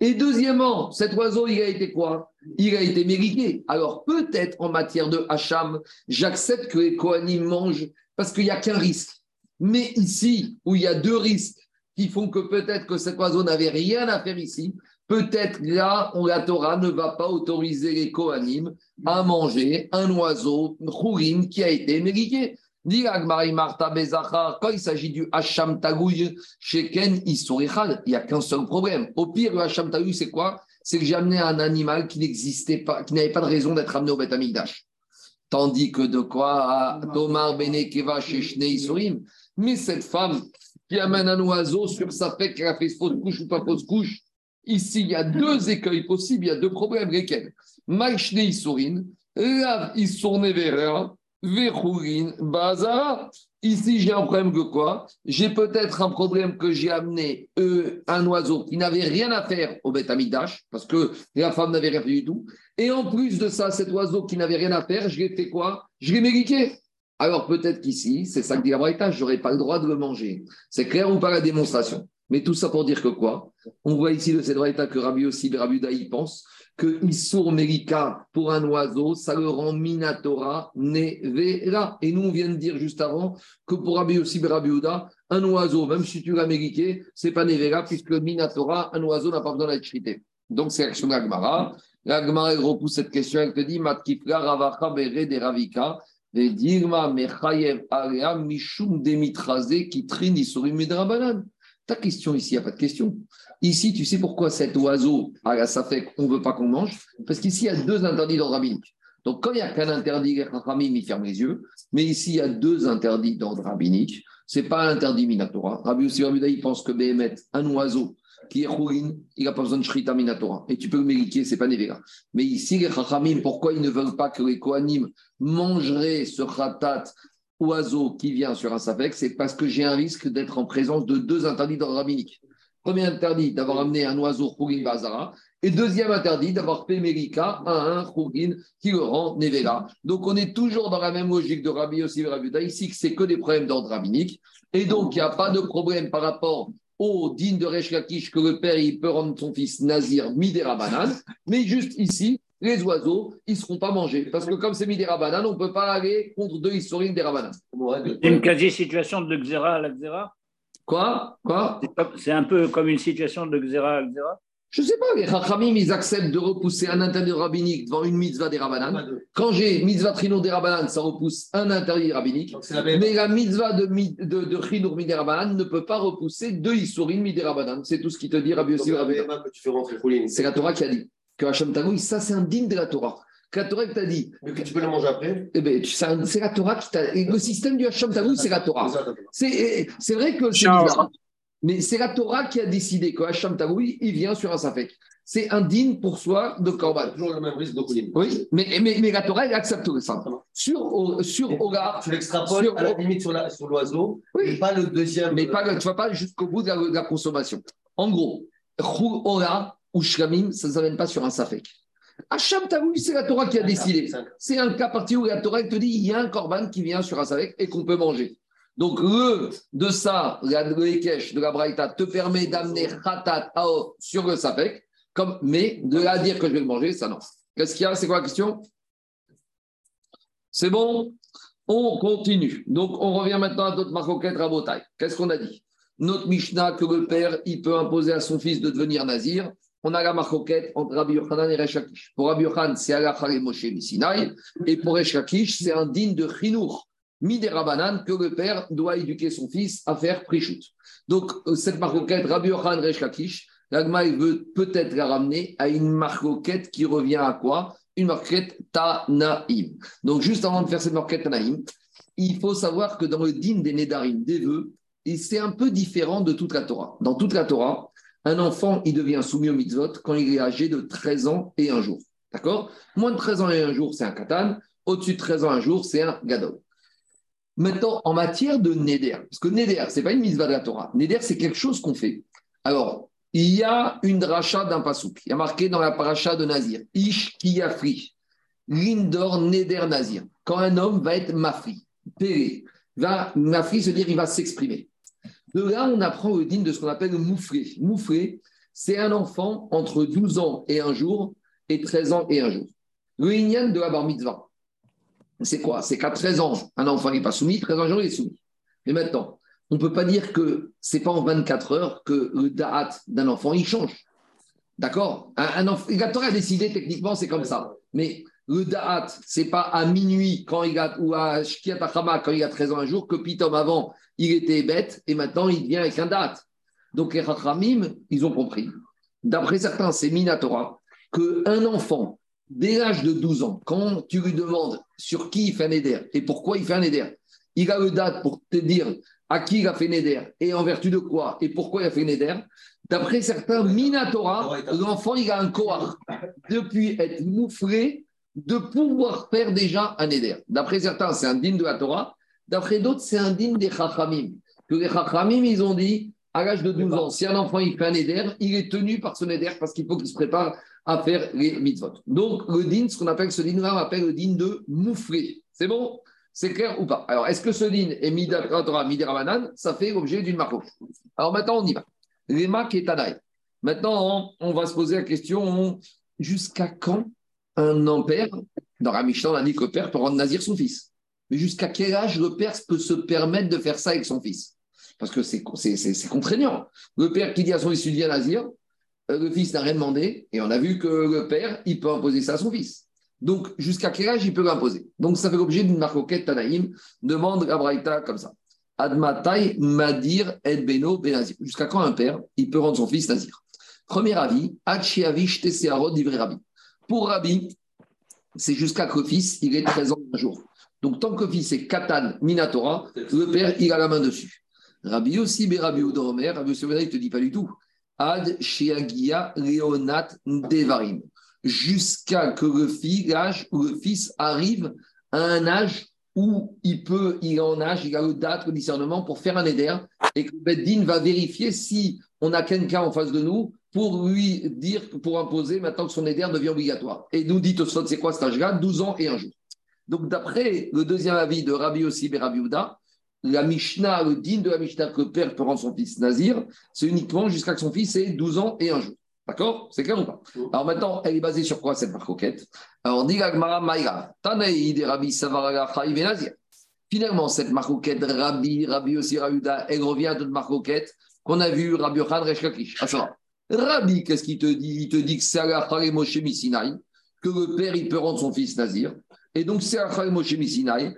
Et deuxièmement, cet oiseau, il a été quoi? Il a été mérité. Alors peut-être en matière de hacham, j'accepte que les Kohanim mangent parce qu'il n'y a qu'un risque. Mais ici, où il y a deux risques qui font que peut-être que cet oiseau n'avait rien à faire ici, Peut-être là, on, la Torah ne va pas autoriser les Kohanim à manger un oiseau, chourine, qui a été mérité. Quand il s'agit du Hacham Tagouy, Sheken, il n'y a qu'un seul problème. Au pire, le Hacham Tagouy, c'est quoi? C'est que j'ai amené un animal qui n'existait pas, qui n'avait pas de raison d'être amené au Beth Amikdash. Tandis que de quoi? Tomar Bene Keva Isurim. Mais cette femme qui amène un oiseau sur sa fête, qui a fait fausse couche ou pas fausse couche, Ici, il y a deux écueils possibles, il y a deux problèmes. Lesquels? Maïchne Isurin, Lav Isurnevera, Vechurin, Bazara. Ici, j'ai un problème que quoi? J'ai peut-être un problème que j'ai amené euh, un oiseau qui n'avait rien à faire au Beth parce que la femme n'avait rien fait du tout. Et en plus de ça, cet oiseau qui n'avait rien à faire, je l'ai fait quoi? Je l'ai mérité. Alors peut-être qu'ici, c'est ça que dit la je n'aurais pas le droit de le manger. C'est clair ou pas la démonstration? Mais tout ça pour dire que quoi? On voit ici de cette état que Rabbi aussi, Rabbi Daï pense que Issour pour un oiseau, ça le rend Minatora Nevera. Et nous, on vient de dire juste avant que pour Rabbi aussi, Rabbi un oiseau, même si tu l'as mérité, c'est pas Nevera, puisque Minatora, un oiseau n'a pas besoin d'être chrité. Donc, c'est l'action de l'Agmara. L'Agmara repousse cette question, elle te dit Matkifla Ravacha Bere de Ravika. Dirma Mechayev Area Mishum Demitraze Kitrin Isurim Midrabanan. Ta question ici, il n'y a pas de question. Ici, tu sais pourquoi cet oiseau, à ça fait qu'on ne veut pas qu'on mange? Parce qu'ici, il y a deux interdits d'ordre rabbinique. Donc, quand il n'y a qu'un interdit, Rachamim, il ferme les yeux. Mais ici, il y a deux interdits d'ordre rabbinique. c'est pas interdit Minatora. Rabbi Yossi il pense que Behemet, un oiseau qui est Khourin, il n'a pas besoin de Shrita Minatora. Et tu peux le mériter, c'est pas Nevera. Mais ici, les Chachamim, pourquoi ils ne veulent pas que les Kohanim mangeraient ce Khatat oiseau qui vient sur un Safek C'est parce que j'ai un risque d'être en présence de deux interdits dans le rabbinique. Premier interdit, d'avoir amené un oiseau Khourin Bazara. Et deuxième interdit, d'avoir Pémérika à un Khourin qui le rend Nevera. Donc on est toujours dans la même logique de Rabbi Yossi. Ici, que c'est que des problèmes d'ordre rabbinique. Et donc, il n'y a pas de problème par rapport au digne de Resh Lakish que le père il peut rendre son fils Nazir Midera Banane, mais juste ici, les oiseaux, ils ne seront pas mangés. Parce que comme c'est Midera Banane, on ne peut pas aller contre deux historiques des Rabanan. C'est une quasi-situation de Xéra à la Xéra Quoi? Quoi? C'est un peu comme une situation de Xéra à Xéra Je ne sais pas, les Rachamim, ils acceptent de repousser un interdit rabbinique devant une mitzvah des Rabanan. Quand j'ai mitzvah trino des Rabanan, ça repousse un interdit rabbinique. La. Mais la mitzvah de, de, de Chinour Miderabanan ne peut pas repousser deux Issourim Miderabanan. C'est tout ce qui te dit Rabbi Yossi. C'est la Torah qui a dit que Hachem Tagoui, ça c'est un digne de la Torah. Que la Torah qui t'a dit, Mais que tu peux la manger après. eh ben, tu- c'est la Torah qui t'a. et Le système du Hachem Tagoui, c'est la Torah. C'est vrai que c'est Ciao. bizarre, mais c'est la Torah qui a décidé que Tagoui, il vient sur un Safek. C'est un digne pour soi de Korban. Toujours le même risque de. Oui, mais, mais, mais la Torah, elle accepte ça. Sur, sur Tu l'extrapoles à la limite sur l'oiseau, Oui. et pas le deuxième. mais pas, tu ne vas pas jusqu'au bout de la, de la consommation. En gros, Ora ou Shlamim, ça ne s'amène pas sur un Safek. Hachem Tagoui, c'est la Torah qui a décidé. C'est un cas particulier où la Torah elle te dit il y a un korban qui vient sur un savek et qu'on peut manger. Donc, le de ça, la- le Ekech de la Braïta te permet d'amener Khatat Ao sur le comme, mais de là dire que je vais le manger, ça non. Qu'est-ce qu'il y a? C'est quoi la question? C'est bon? On continue. Donc, on revient maintenant à notre maroquette rabotaille. Qu'est-ce qu'on a dit? Notre Mishnah que le père, il peut imposer à son fils de devenir nazir. On a la marcoquette entre Rabbi Yochanan et Resh Lakish. Pour Rabbi c'est et Moshe Misinaï. Et pour Resh Lakish, c'est un digne de Chinour, Miderabanan, que le père doit éduquer son fils à faire Prichut. Donc, euh, cette marcoquette, Rabbi Yochanan, Resh Lakish, l'Agma, il veut peut-être la ramener à une marcoquette qui revient à quoi? Une marcoquette Tanaïm. Donc, juste avant de faire cette marcoquette Tanaïm, il faut savoir que dans le digne des Nédarim, des vœux, c'est un peu différent de toute la Torah. Dans toute la Torah, un enfant, il devient soumis au mitzvot quand il est âgé de 13 ans et un jour. D'accord? Moins de 13 ans et un jour, c'est un katan. Au-dessus de 13 ans et un jour, c'est un gadol. Maintenant, en matière de neder, parce que neder, ce n'est pas une mitzvah de la Torah. Neder, c'est quelque chose qu'on fait. Alors, il y a une dracha d'un pasouk. Il y a marqué dans la paracha de Nazir Ish kiyafri, lindor neder Nazir. Quand un homme va être mafri, péré, va, mafri se dire il va s'exprimer. De là, on apprend le digne de ce qu'on appelle le moufré. Moufré, c'est un enfant entre 12 ans et un jour et 13 ans et un jour. Le de la bar mitzvah, c'est quoi? C'est qu'à 13 ans, un enfant n'est pas soumis, 13 ans, il est soumis. Mais maintenant, on ne peut pas dire que c'est pas en 24 heures que le da'at d'un enfant, il change. D'accord? Un, un enfant, La Torah a décidé, techniquement, c'est comme ça. Mais le da'at, c'est pas à minuit quand il a, ou à Shkiat quand il a 13 ans un jour, que Pitom avant, il était bête et maintenant il vient avec un da'at. Donc les Chachamim, ils ont compris. D'après certains, c'est Minatora, qu'un enfant, dès l'âge de 12 ans, quand tu lui demandes sur qui il fait un éder et pourquoi il fait un éder, il a le date pour te dire à qui il a fait un éder et en vertu de quoi et pourquoi il a fait un éder. D'après certains, Minatora, l'enfant, il a un koar depuis être mouflé de pouvoir faire déjà un éder. D'après certains, c'est un de la Torah. D'après d'autres, c'est un digne des Chachamim. Que les Chachamim, ils ont dit, à l'âge de 12 ans, si un enfant il fait un éder, il est tenu par son éder parce qu'il faut qu'il se prépare à faire les mitzvot. Donc, le din, ce qu'on appelle ce din-là, on appelle le din de mouflé. C'est bon? C'est clair ou pas? Alors, est-ce que ce din est midatra midirabanan Ça fait l'objet d'une marque. Alors maintenant, on y va. Marques et. Maintenant, on, va se poser la question jusqu'à quand un père, dans la Mishnah, on a dit que le père peut rendre nazir son fils. Mais jusqu'à quel âge le père peut se permettre de faire ça avec son fils? Parce que c'est contraignant. Le père qui dit à son fils, tu deviens nazir, le fils n'a rien demandé, et on a vu que le père, il peut imposer ça à son fils. Donc, jusqu'à quel âge il peut l'imposer? Donc, ça fait l'objet d'une marcoquette Tanaïm, demande Braïta comme ça. Admatai Madir et Beno Benazir. Jusqu'à quand un père, il peut rendre son fils nazir? Premier avis, Achiavish Tesearod Divrei Rabbi. Pour Rabbi, c'est jusqu'à que le fils, il 13 ans un jour. Donc, tant que le fils est Katan, Minatora, le père, il a la main dessus. Rabbi aussi, mais Rabbi Odomer, Rabbi Yossi, il ne te dit pas du tout. Ad Sheagia Leonat Devarim. Jusqu'à que le fils, le fils arrive à un âge où il peut, il est en âge, il a le date, le discernement pour faire un éder et que Beddin va vérifier si on a quelqu'un en face de nous pour lui dire, pour imposer maintenant que son éder devient obligatoire. Et nous dit Tosfot, c'est quoi cet âge-là? 12 ans et un jour. Donc, d'après le deuxième avis de Rabbi Yossi et Rabbi Uda, la Mishnah, le digne de la Mishnah que le père peut rendre son fils Nazir, c'est uniquement jusqu'à que son fils ait 12 ans et un jour. D'accord? C'est clair ou pas? Alors maintenant, elle est basée sur quoi cette marcoquette? Alors, on dit Gagmara Maïra, Tanaï de Rabbi Savaraga Chaïv Nazir. Finalement, cette marcoquette, Rabbi, Rabbi aussi Rahuda, elle revient de marcoquette qu'on a vu Rabbi Yochan Reshkakish. Rabbi, qu'est-ce qu'il te dit? Il te dit que c'est à Moshe Misinaï, que le père, il peut rendre son fils Nazir. Et donc, c'est à Moshe Misinaï,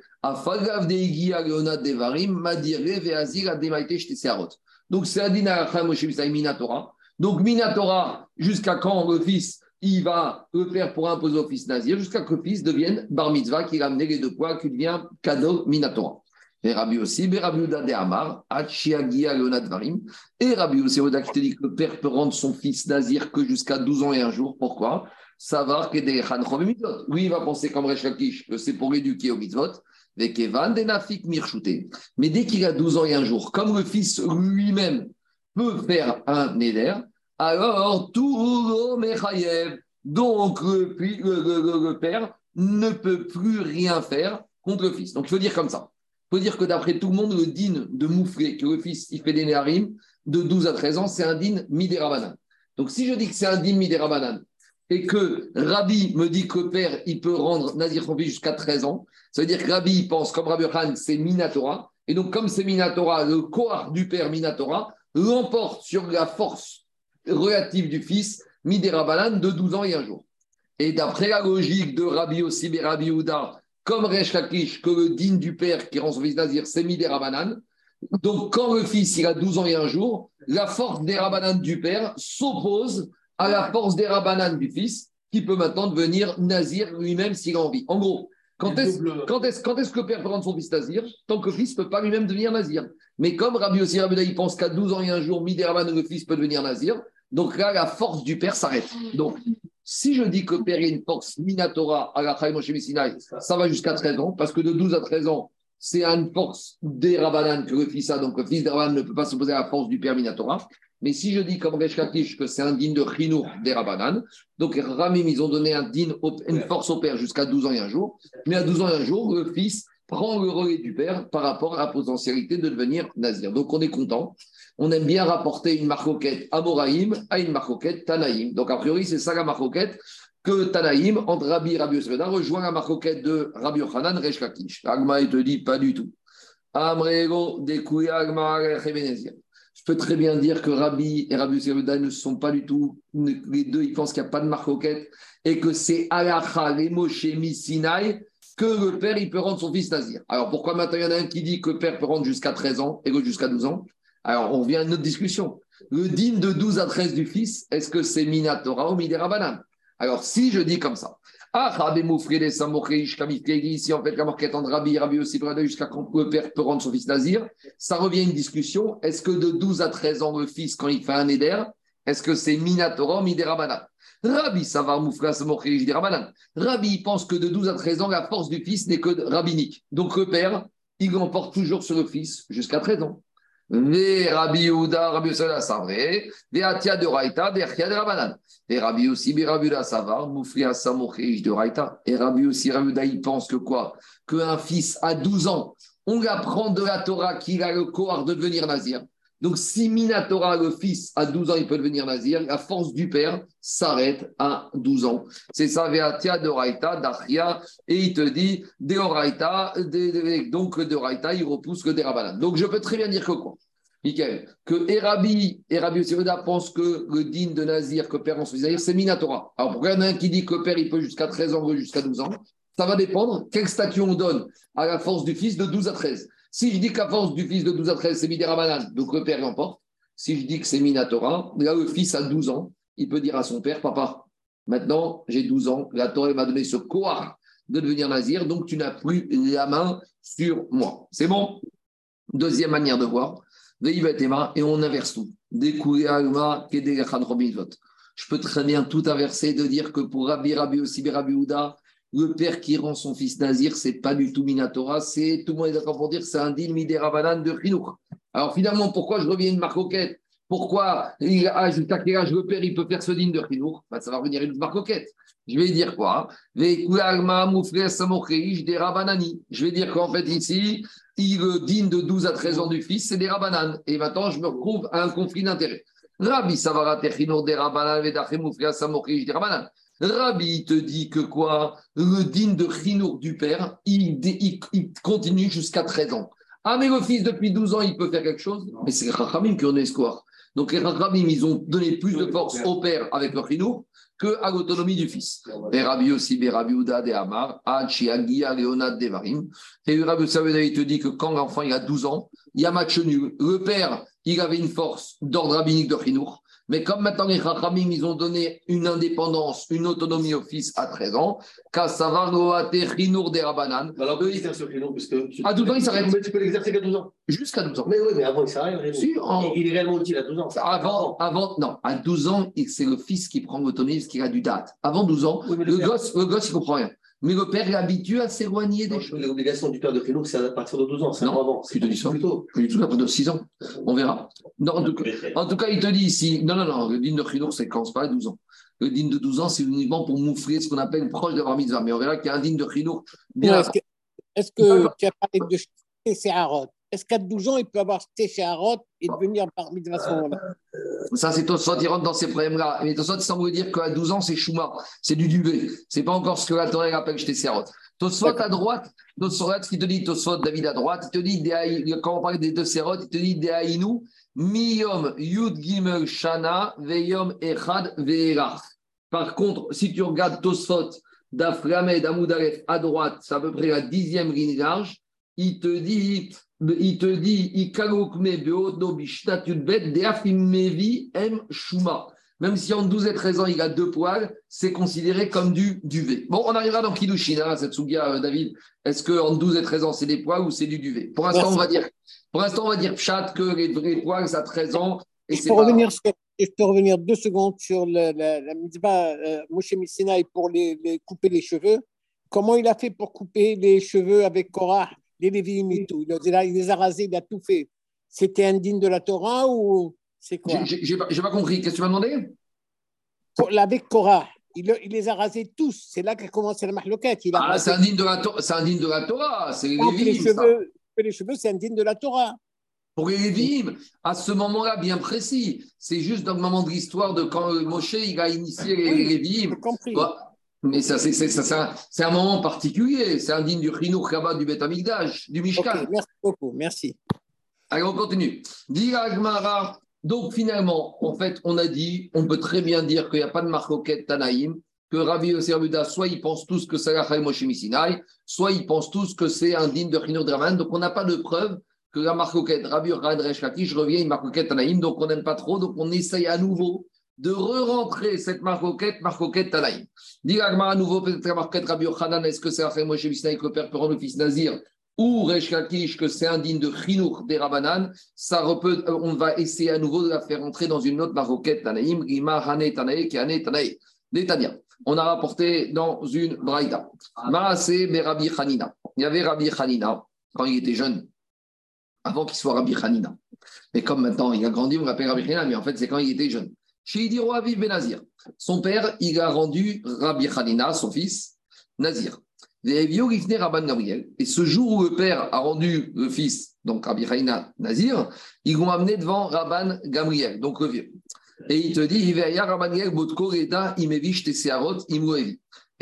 Donc, c'est à Dina Moshe Misinaï Minatora. Donc, Minatora, jusqu'à quand le fils il va le faire pour imposer au fils Nazir, jusqu'à que le fils devienne Bar Mitzvah, qu'il a amené les deux poids, qu'il devient Kado Minatora. Et Rabbi aussi, Rabbi de Amar, Leonadvarim. Et Rabbi aussi, Oda qui te dit que le père peut rendre son fils Nazir que jusqu'à 12 ans et un jour. Pourquoi? Savoir que des. Oui, il va penser comme Rechakish, que c'est pour éduquer au mitzvot. Mais dès qu'il a 12 ans et un jour, comme le fils lui-même peut faire un neder, alors tout Mechayev. Donc le, père ne peut plus rien faire contre le fils. Donc il faut dire comme ça. Il faut dire que d'après tout le monde, le din de moufler, que le fils il fait des néharim de 12 à 13 ans, c'est un din midérabanan. Donc si je dis que c'est un din midérabanan et que Rabbi me dit que père il peut rendre Nazir son fils jusqu'à 13 ans, ça veut dire que Rabbi pense comme Rabbi Khan, c'est Minatora. Et donc comme c'est Minatora, le corps du père Minatora l'emporte sur la force relative du fils midérabanan de 12 ans et un jour. Et d'après la logique de Rabbi aussi et Rabbi Ouda, comme Resh que le digne du père qui rend son fils Nazir, c'est Rabanan. Donc, quand le fils il a 12 ans et un jour, la force des Rabanan du père s'oppose à la force des Rabanan du fils, qui peut maintenant devenir Nazir lui-même s'il a envie. En gros, quand est-ce quand est que le père peut rendre son fils Nazir Tant que le fils ne peut pas lui-même devenir Nazir. Mais comme Rabbi aussi Rabbi pense qu'à 12 ans et un jour, Midéraban, le fils peut devenir Nazir, donc là, la force du père s'arrête. Donc, si je dis que Père a une force minatora à la ça va jusqu'à 13 ans, parce que de 12 à 13 ans, c'est une force des Rabanan que le fils a, donc le fils des Rabanan ne peut pas s'opposer à la force du père minatora. Mais si je dis comme Resh que c'est un digne de Chinour des Rabanan, donc Ramim, ils ont donné un digne, une force au père jusqu'à 12 ans et un jour, mais à 12 ans et un jour, le fils prend le relais du père par rapport à la potentialité de devenir nazir. Donc on est content on aime bien rapporter une marcoquette Amoraïm à une marcoquette Tanaïm. Donc, a priori, c'est ça la marcoquette que Tanaïm, entre Rabbi et Rabbi Yosefeda, rejoint la marcoquette de Rabbi Yochanan, Resh Lakish. Agma, il te dit pas du tout. Amrego, Agma, Je peux très bien dire que Rabbi et Rabbi Yosefeda ne sont pas du tout, les deux, ils pensent qu'il n'y a pas de marcoquette et que c'est Alacha, les Sinai, que le père, il peut rendre son fils nazir. Alors pourquoi maintenant il y en a un qui dit que le père peut rendre jusqu'à 13 ans et jusqu'à 12 ans? Alors, on vient à une autre discussion. Le din de 12 à 13 du fils, est-ce que c'est Minatora ou Midera Alors, si je dis comme ça, ah, si en fait la marquette entre Rabbi Rabbi aussi jusqu'à quand le père peut rendre son fils Nazir, ça revient à une discussion. Est-ce que de 12 à 13 ans, le fils, quand il fait un éder, est-ce que c'est Minatora ou Midera Rabbi Savar Moufra Samokreish Rabanan. Rabbi pense que de 12 à 13 ans, la force du fils n'est que rabbinique. Donc le père, il l'emporte toujours sur le fils jusqu'à 13 ans. Ve Rabbi Yehuda, Rabbi Yehuda Savre, Ve Atia de Raïta, Ve Achia de Rabanan. Et Rabbi aussi, Ve Rabbi Savar, Moufri Asamocheish de Raïta. Et Rabbi aussi, Rabbi Yehuda, il pense que quoi? Qu'un fils à 12 ans, on apprend de la Torah qu'il a le corps de devenir nazir. Donc, si Minatora, le fils, à 12 ans, il peut devenir nazir, la force du père s'arrête à 12 ans. C'est ça, Veatia de Raïta, d'Achia, et il te dit, de Raïta, donc de Raïta, il repousse que des Rabanan. Donc, je peux très bien dire que quoi? Michael, que Erabi, Erabi pense que le digne de Nazir, que père en Nazir, c'est Minatora. Alors, pourquoi il y en a un qui dit que père, il peut jusqu'à 13 ans, jusqu'à 12 ans? Ça va dépendre quel statut on donne à la force du fils de 12 à 13. Si je dis que force du fils de 12 à 13, c'est Midera donc le père l'emporte. Si je dis que c'est Minatora, là, le fils a 12 ans, il peut dire à son père, papa, maintenant j'ai 12 ans, la Torah m'a donné ce quoi de devenir nazir, donc tu n'as plus la main sur moi. C'est bon? Deuxième manière de voir, et on inverse tout. Je peux très bien tout inverser, de dire que pour Rabbi Rabbi aussi, Rabbi Ouda, le père qui rend son fils nazir, c'est pas du tout Minatora, c'est tout le monde est d'accord pour dire c'est un din midérabanan de Chinour. Alors finalement, pourquoi je reviens une marcoquette Pourquoi jusqu'à quel âge le père il peut faire ce din de Chinour ben, Ça va revenir une marcoquette. Je vais dire quoi? Je vais dire qu'en fait ici, il digne de 12 à 13 ans du fils, c'est des rabanan. Et maintenant, je me retrouve à un conflit d'intérêts. Rabbi Savara Techinor des rabanan, des rabanan. Rabbi te dit que quoi? Le digne de Chinour du père, il, continue jusqu'à 13 ans. Ah, mais le fils, depuis 12 ans, il peut faire quelque chose? Mais c'est les Rachamim qui ont espoir. Donc les Rachamim, ils ont donné plus de force au père avec le Chinour qu'à l'autonomie du fils. Et Rabbi aussi, Rabbi Ouda de Amar, Agia, Leonard Devarim. Et Rabbi Saveda, il te dit que quand l'enfant il a 12 ans, il y a match nul. Le père, il avait une force d'ordre rabbinique de Chinour. Mais comme maintenant les Chachamim, ils ont donné une indépendance, une autonomie au fils à 13 ans, des Rabanan. Alors, eux, ils ce Chinour parce que. À 12 ans, il s'arrête. Mais tu peux l'exercer qu'à 12 ans. Jusqu'à 12 ans. Mais oui, mais avant, il s'arrête. Si, Il est réellement utile à 12 ans. Avant, avant, non, à 12 ans, c'est le fils qui prend l'autonomie parce qu'il a du date. Avant 12 ans, le, le, gosse, le gosse, il ne comprend rien. Mais le père est habitué à s'éloigner des choses. L'obligation du père de Khinour, c'est à partir de 12 ans, c'est non, avant. Dit ça plutôt. Tout à partir de 6 ans. On verra. Non, en, tout cas, en, tout cas, il te dit ici, non, non, non, le digne de Khinour, c'est quand? Pas à 12 ans. Le digne de 12 ans, c'est uniquement pour moufler ce qu'on appelle proche de la mitzvah. Mais on verra qu'il y a un digne de Khinour bien. Est-ce que, est que tu as parlé de Séharot est-ce qu'à 12 ans, il peut avoir Téchéarot et devenir par à ce moment-là Ça, c'est Tosfot, il rentre dans ces problèmes-là. Mais Tosfot, il semble dire qu'à 12 ans, c'est Chouma, c'est du duvet. C'est pas encore ce que la Torah appelle Téchéarot. Tosfot à droite, Tosfot, qui te dit Tosfot, David à droite, il te dit, quand on parle des deux Sérot, il te dit Deaïnou, Miyom Yud Gimel Shana, Veyom Echad Ve'erach. Par contre, si tu regardes Tosfot, d'Aframed, Amoudaref à droite, c'est à peu près la dixième ligne large, il te dit il te dit, même si en 12 et 13 ans, il a deux poils, c'est considéré comme du duvet. Bon, on arrivera dans Kidushin, hein, cette souga, euh, David. Est-ce qu'en 12 et 13 ans, c'est des poils ou c'est du duvet Pour l'instant, on va dire, pour l'instant, on va dire chat que les vrais poils, ça 13 ans. Et je, peux revenir sur, je peux revenir deux secondes sur la, la, la mitzvah euh, Moshe pour les, les, couper les cheveux. Comment il a fait pour couper les cheveux avec Korah? Les Lévi'im et tout. Il, il les a rasés, il a tout fait. C'était indigne de la Torah ou c'est quoi? J'ai pas, pas compris. Qu'est-ce que tu m'as demandé? Avec Korah. Il, il, les a rasés tous. C'est là qu'a commencé la mahloquette. Ah, c'est indigne de, la de la Torah. C'est les Les cheveux, les cheveux c'est indigne de la Torah. Pour les Lévi'im, à ce moment-là bien précis, c'est juste dans le moment de l'histoire de quand Moshe il a initié les oui, Lévi'im. Mais ça, c'est un moment particulier. C'est un digne du Chinour Kaba du Bet du Mishkan. merci beaucoup, merci. Allez, on continue. Donc finalement, en fait, on a dit, on peut très bien dire qu'il n'y a pas de marcoquette Tanaïm, que Rabbi Yosef soit ils pensent tous que c'est la Moshe Sinai, soit ils pensent tous que c'est un digne de Chinour Draman. Donc on n'a pas de preuve que la marcoquette Rabbi Resh je reviens une marcoquette Tanaïm, donc on n'aime pas trop, donc on essaye à nouveau de re-rentrer cette marcoquette, marcoquette Tanaïm. Dis à nouveau, peut-être la marcoquette Rabbi Yochanan, est-ce que c'est Rachel Moshe Bisnaï que le père peut rendre le fils Nazir ou Resh Lakish, que c'est un digne de Chinour des Rabanan, ça euh, on va essayer à nouveau de la faire rentrer dans une autre marcoquette Tanaïm, Rima Hane Tanaï, Kiane Tanaï. Netanya. On a rapporté dans une braïda. Rabbi Hanina. Il y avait Rabbi Hanina quand il était jeune, avant qu'il soit Rabbi Hanina. Mais comme maintenant il a grandi, on l'appelle Rabbi Hanina, mais en fait c'est quand il était jeune. Chez Idiro Aviv Benazir. Son père, il a rendu Rabbi Hanina, son fils, Nazir. Et ce jour où le père a rendu le fils, donc Rabbi Hanina, Nazir, ils l'ont amené devant Rabban Gamriel, donc le vieux. Et il te dit, et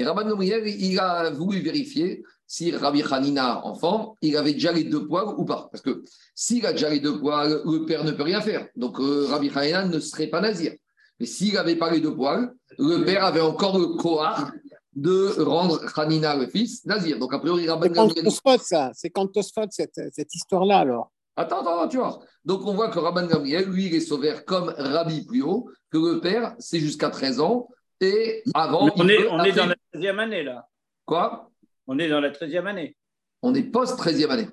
Rabban Gamriel, il a voulu vérifier si Rabbi Hanina, enfant, il avait déjà les deux poils ou pas. Parce que s'il a déjà les deux poils, le père ne peut rien faire. Donc euh, Rabbi Hanina ne serait pas nazir. Mais s'il avait pas les deux poils, le père avait encore le koar de rendre Hanina le fils nazir. Donc a priori, Rabbi Gamriel. C'est ça. C'est quand Tosfot cette, cette histoire-là alors. Attends, attends, tu vois. Donc on voit que Rabban Gabriel, lui, il est sauvé comme Rabbi plus haut, que le père, c'est jusqu'à 13 ans. Et avant. On, est, on est dans la deuxième année là. Quoi? On est dans la 13e année. On est post-13e année.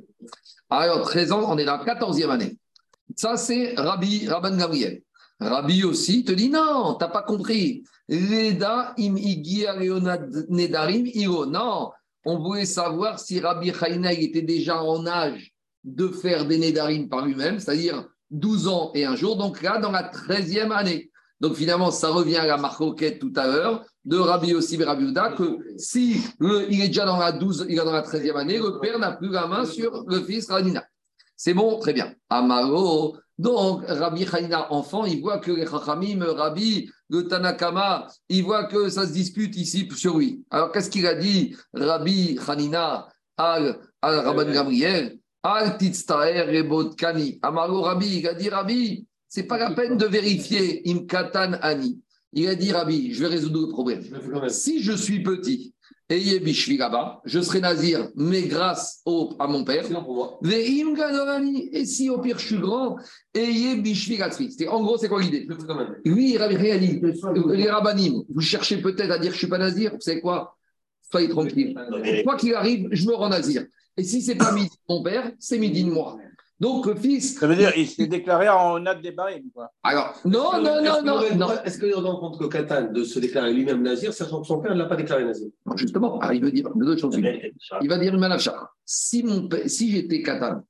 Alors, 13 ans, on est dans la 14e année. Ça, c'est Rabbi, Rabban Gabriel. Rabbi aussi te dit non, t'as pas compris. Leda im nedarim iro. Non, on voulait savoir si Rabbi Chaina était déjà en âge de faire des nedarim par lui-même, c'est-à-dire 12 ans et un jour. Donc là, dans la 13e année. Donc finalement, ça revient à la marcoquette tout à l'heure de Rabbi Yossi et Rabbi Uda, que si il est déjà dans la 12, il est dans la 13e année, le père n'a plus la main sur le fils Radina. C'est bon, très bien. Amaro, donc Rabbi Hanina, enfant, il voit que les Chachamim, Rabbi, le Tanakama, il voit que ça se dispute ici sur lui. Alors qu'est-ce qu'il a dit, Rabbi Hanina, al, al Rabban Gabriel, al Titztaer Rebot Kani. Amaro Rabbi, il a dit Rabbi, c'est pas la peine de vérifier Imkatan Ani. Il a dit Rabbi, je vais résoudre le problème. Si je suis petit je serai nazir, mais grâce au, à mon père. Et si au pire je suis grand, En gros, c'est quoi l'idée? Rien dit. Les rabbinim, vous cherchez peut-être à dire que je ne suis pas nazir. Vous savez quoi? Soyez tranquille. Quoi qu'il arrive, je me rends nazir. Et si c'est pas midi de mon père, c'est midi de moi. Donc le fils. Ça veut dire qu'il s'est déclaré en acte des barils, quoi. Alors, non, non, non, non. Est-ce qu'on aurait compte que Katan de se déclarer lui-même nazir, sachant que son père ne l'a pas déclaré nazir? Non, Justement, ah, il veut dire deux choses. Il va dire une manafcha. Si, mon père- si j'étais katan,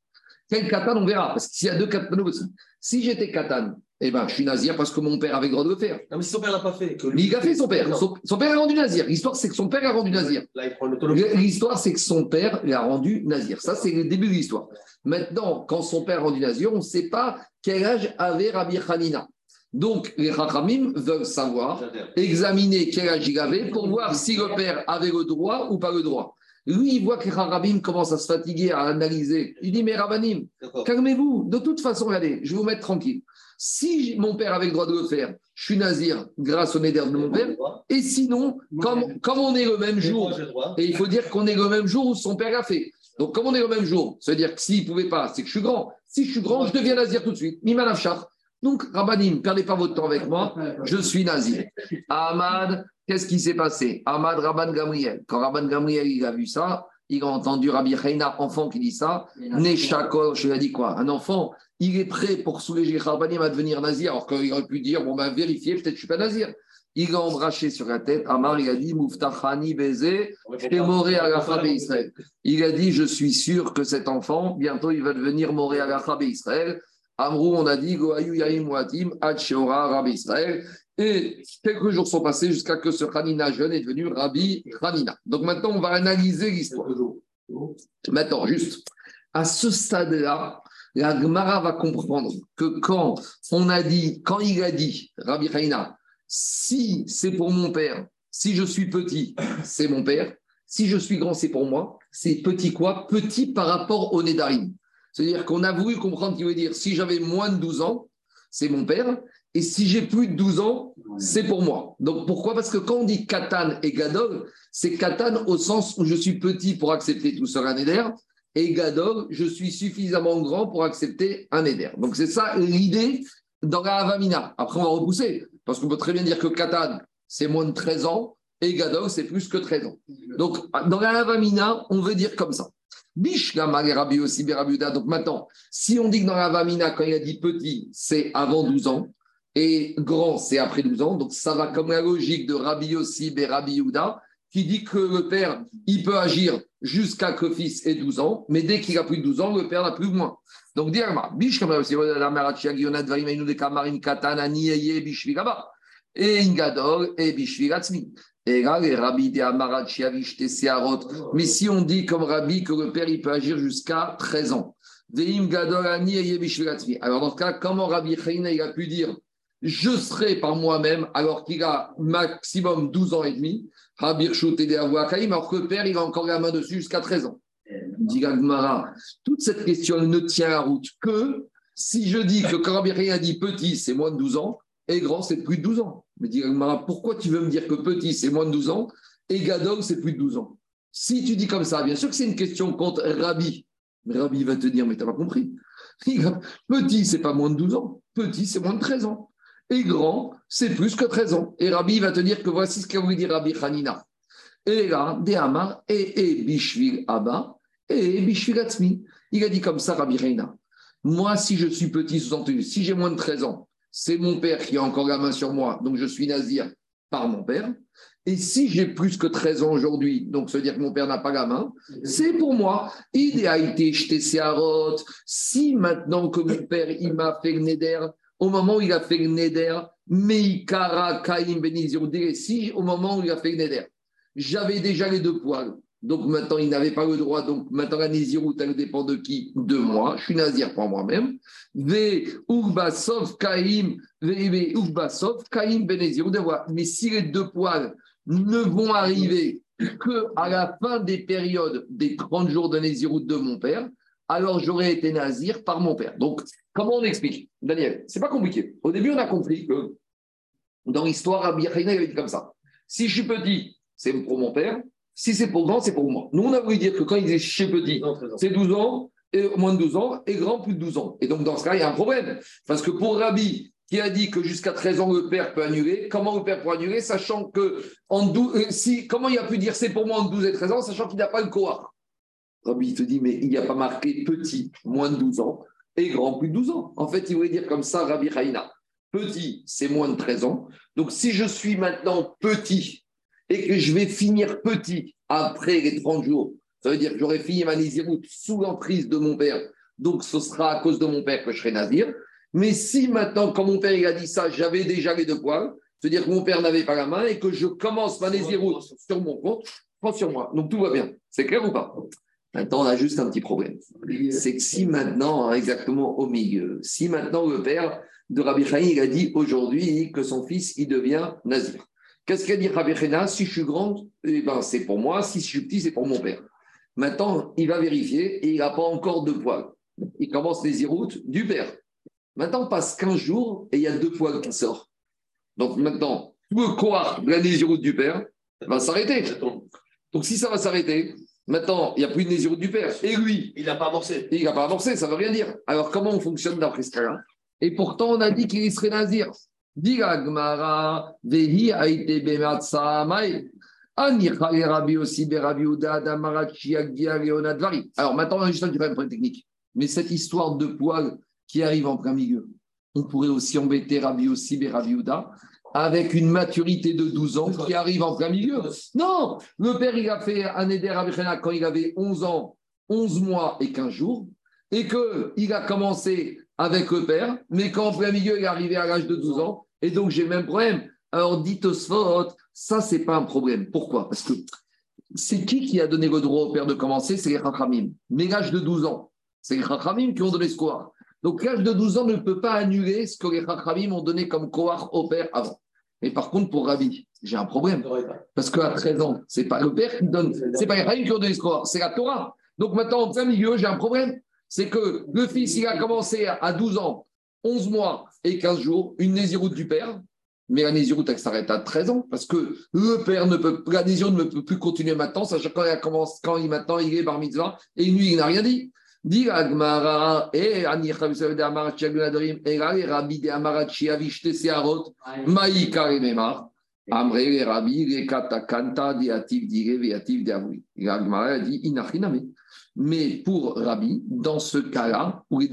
quel katan on verra Parce qu'il y a deux katan aussi. Si j'étais katan, eh ben, je suis nazir parce que mon père avait le droit de le faire. Non, mais si son père ne l'a pas fait. Que Mais il a fait son père. Son, son père a rendu nazir. L'histoire, c'est que son père a rendu nazir. Il. L'histoire, c'est que son père l'a rendu nazir. Ça, c'est le début de l'histoire. Maintenant, quand son père a rendu nazir, on ne sait pas quel âge avait Rabbi Hanina. Donc, les Chachamim veulent savoir, examiner quel âge il avait pour voir si le père avait le droit ou pas le droit. Lui, il voit que les Chachamim commencent à se fatiguer, à analyser. Il dit, mais Rabbanim, calmez-vous. De toute façon, regardez, je vais vous mettre tranquille. Si mon père avait le droit de le faire, je suis nazir grâce au néder de mon père. Et sinon, comme, comme on est le même jour, et il faut dire qu'on est le même jour où son père l'a fait. Donc, comme on est le même jour, ça veut dire que s'il ne pouvait pas, c'est que je suis grand. Si je suis grand, je deviens nazir tout de suite. Mimanafchar. Donc, Rabbanim, perdez pas votre temps avec moi, je suis nazir. Ahmad, qu'est-ce qui s'est passé? Ahmad Rabban Gamriel. Quand Rabban Gamriel il a vu ça, il a entendu Rabbi Chaina, enfant qui dit ça. Neshakor, je lui ai dit quoi? Un enfant, il est prêt pour soulager Rabbanim à devenir nazir, alors qu'il aurait pu dire bon, ben vérifiez, peut-être je ne suis pas nazir. Il a embraché sur la tête. Amar, il a dit Muftachani Beze, et Moré à la Israël. Il a dit Je suis sûr que cet enfant, bientôt, il va devenir Moré à la Israël. Amrou, on a dit Goayu Yaim Watim, Rabbi Israël. Et quelques jours sont passés jusqu'à que ce Hanina jeune est devenu Rabbi Hanina. Donc maintenant, on va analyser l'histoire. Maintenant, juste, à ce stade-là, la Gemara va comprendre que quand on a dit, quand il a dit, Rabbi Hanina, si c'est pour mon père, si je suis petit, c'est mon père, si je suis grand, c'est pour moi, c'est petit quoi? Petit par rapport au Nédarim. C'est-à-dire qu'on a voulu comprendre qu'il veut dire, si j'avais moins de 12 ans, c'est mon père, et si j'ai plus de 12 ans, c'est pour moi. Donc pourquoi? Parce que quand on dit Katan et Gadol, c'est Katan au sens où je suis petit pour accepter tout seul un éder, et Gadol, je suis suffisamment grand pour accepter un éder. Donc c'est ça l'idée dans la Havamina. Après, on va repousser, parce qu'on peut très bien dire que Katan, c'est moins de 13 ans, et Gadol, c'est plus que 13 ans. Donc dans la Havamina, on veut dire comme ça. Rabbi aussi, Rabbi Yehuda. Donc maintenant, si on dit que dans la Havamina, quand il a dit petit, c'est avant 12 ans, et grand, c'est après 12 ans. Donc, ça va comme la logique de Rabbi Yossi et Rabbi Yehuda, qui dit que le père, il peut agir jusqu'à que le fils ait 12 ans, mais dès qu'il a plus de 12 ans, le père n'a plus ou moins. Donc, Nieye, Bishvigaba, et Ingadol, et. Mais si on dit comme Rabbi que le père, il peut agir jusqu'à 13 ans. Bishvigatzmi. Alors, dans ce cas, comment Rabbi Chaina, a pu dire je serai par moi-même alors qu'il a maximum 12 ans et demi, Alors que le père, il a encore la main dessus jusqu'à 13 ans. Dit Gagmara, toute cette question ne tient la route que si je dis que quand a dit petit, c'est moins de 12 ans, et grand, c'est plus de 12 ans. Mais dit Gagmara, pourquoi tu veux me dire que petit, c'est moins de 12 ans, et Gadol, c'est plus de 12 ans? Si tu dis comme ça, bien sûr que c'est une question contre Rabbi. Mais Rabbi va te dire, mais tu n'as pas compris. Petit, c'est pas moins de 12 ans. Petit, c'est moins de 13 ans et grand, c'est plus que 13 ans. Et Rabbi va te dire que voici ce qu'a voulu dire Rabbi Hanina. Et là, Dehamar, et, et Bishvil Abba, et Bishvil Atzmi. Il a dit comme ça, Rabbi Reina. Moi, si je suis petit, sous-entendu, si j'ai moins de 13 ans, c'est mon père qui a encore la main sur moi, donc je suis nazir par mon père. Et si j'ai plus que 13 ans aujourd'hui, donc veut dire que mon père n'a pas la main, c'est pour moi. Il a été jeté. Si maintenant que mon père, il m'a fait le au moment où il a fait le neder, Meikara Kaim Benizir, si au moment où il a fait le neder, j'avais déjà les deux poils. Donc maintenant, il n'avait pas le droit. Donc maintenant, la Nézirut, elle dépend de qui? De moi. Je suis Nazir pour moi-même. Ve Kaim, Ve Kaim Benezirut. Mais si les deux poils ne vont arriver que à la fin des périodes des 30 jours de Nézirut de mon père, alors j'aurais été Nazir par mon père. Donc, comment on explique? Daniel, c'est pas compliqué. Au début, on a compris que dans l'histoire, Rabbi Haïna, il avait dit comme ça. Si je suis petit, c'est pour mon père. Si c'est pour grand, c'est pour moi. Nous, on a voulu dire que quand il disait chez petit, c'est 12 ans, et moins de 12 ans, et grand plus de 12 ans. Et donc, dans ce cas, il y a un problème. Parce que pour Rabbi, qui a dit que jusqu'à 13 ans, le père peut annuler, comment le père peut annuler, sachant que, en 12, euh, si, comment il a pu dire c'est pour moi en 12 et 13 ans, sachant qu'il n'a pas le Kohar Rabbi te dit, mais il n'y a pas marqué petit, moins de 12 ans, et grand plus de 12 ans. En fait, il voulait dire comme ça, Rabbi Haïna. Petit, c'est moins de 13 ans. Donc, si je suis maintenant petit, et que je vais finir petit après les 30 jours, ça veut dire que j'aurai fini ma Nézirut sous l'emprise de mon père. Donc, ce sera à cause de mon père que je serai Nazir. Mais si maintenant, quand mon père il a dit ça, j'avais déjà les deux poils, c'est-à-dire que mon père n'avait pas la main et que je commence ma Nézirut sur mon compte, prends sur moi. Donc, tout va bien. C'est clair ou pas? Maintenant, on a juste un petit problème. C'est que si maintenant, hein, exactement au milieu, si maintenant le père de Rabbi Chaim, il a dit aujourd'hui que son fils, il devient Nazir. Qu'est-ce qu'a dit Rabbi Chena Si je suis grande, eh ben, c'est pour moi. Si je suis petit, c'est pour mon père. Maintenant, il va vérifier et il n'a pas encore de poils. Il commence les iroutes du père. Maintenant, passe 15 jours et il y a deux poils qui sortent. Donc maintenant, tout le corps de la nésiroute du père va s'arrêter. Donc si ça va s'arrêter, maintenant, il n'y a plus de nésiroute du père. Et lui, Il n'a pas amorcé. il n'a pas amorcé, ça ne veut rien dire. Alors comment on fonctionne d'après ce cas-là? Et pourtant, on a dit qu'il serait nazir. Dit la Gemara, Vehi a été bematsa mai. Ani chale Rabbi aussi berabi Uda damarat shiagia leonadvari. Alors maintenant, on a juste un problème technique. Mais cette histoire de poils qui arrive en plein milieu, on pourrait aussi embêter Rabbi aussi berabi Uda avec une maturité de 12 ans qui arrive en plein milieu. Non, le père, il a fait un éder Bechena quand il avait 11 ans, 11 mois et 15 jours, et qu'il a commencé avec le père, mais qu'en plein milieu, il est arrivé à l'âge de 12 ans, et donc j'ai le même problème. Alors, dit Tosfot, ça, c'est pas un problème. Pourquoi? Parce que c'est qui qui a donné le droit au père de commencer? C'est les Chachamim. Mais l'âge de 12 ans, c'est les Chachamim qui ont donné ce Kohar. Donc, l'âge de 12 ans ne peut pas annuler ce que les Chachamim ont donné comme Kohar au père avant. Mais par contre, pour Rabbi, j'ai un problème. Parce qu'à 13 ans, c'est pas le père qui donne, c'est pas Chachamim qui ce Kohar, c'est la Torah. Donc maintenant, en plein milieu, j'ai un problème. C'est que le fils, il a commencé à 12 ans, 11 mois et 15 jours, une nésiroute du père. Mais la nésiroute, elle s'arrête à 13 ans parce que le père ne peut, la nésiroute ne peut plus continuer maintenant, sachant quand il commence, quand il maintenant il est bar mitzvah et lui il n'a rien dit. Dit Agmara et Ani de Amarat Chiagunadorim et Rabbi de Amarat Chiavishte Searot Maï Karimemar Amre les Rabbi les Katakanta Diativ Dire Viativ Diavui. Agmara a dit Inachiname. Mais pour Rabbi, dans ce cas-là, où il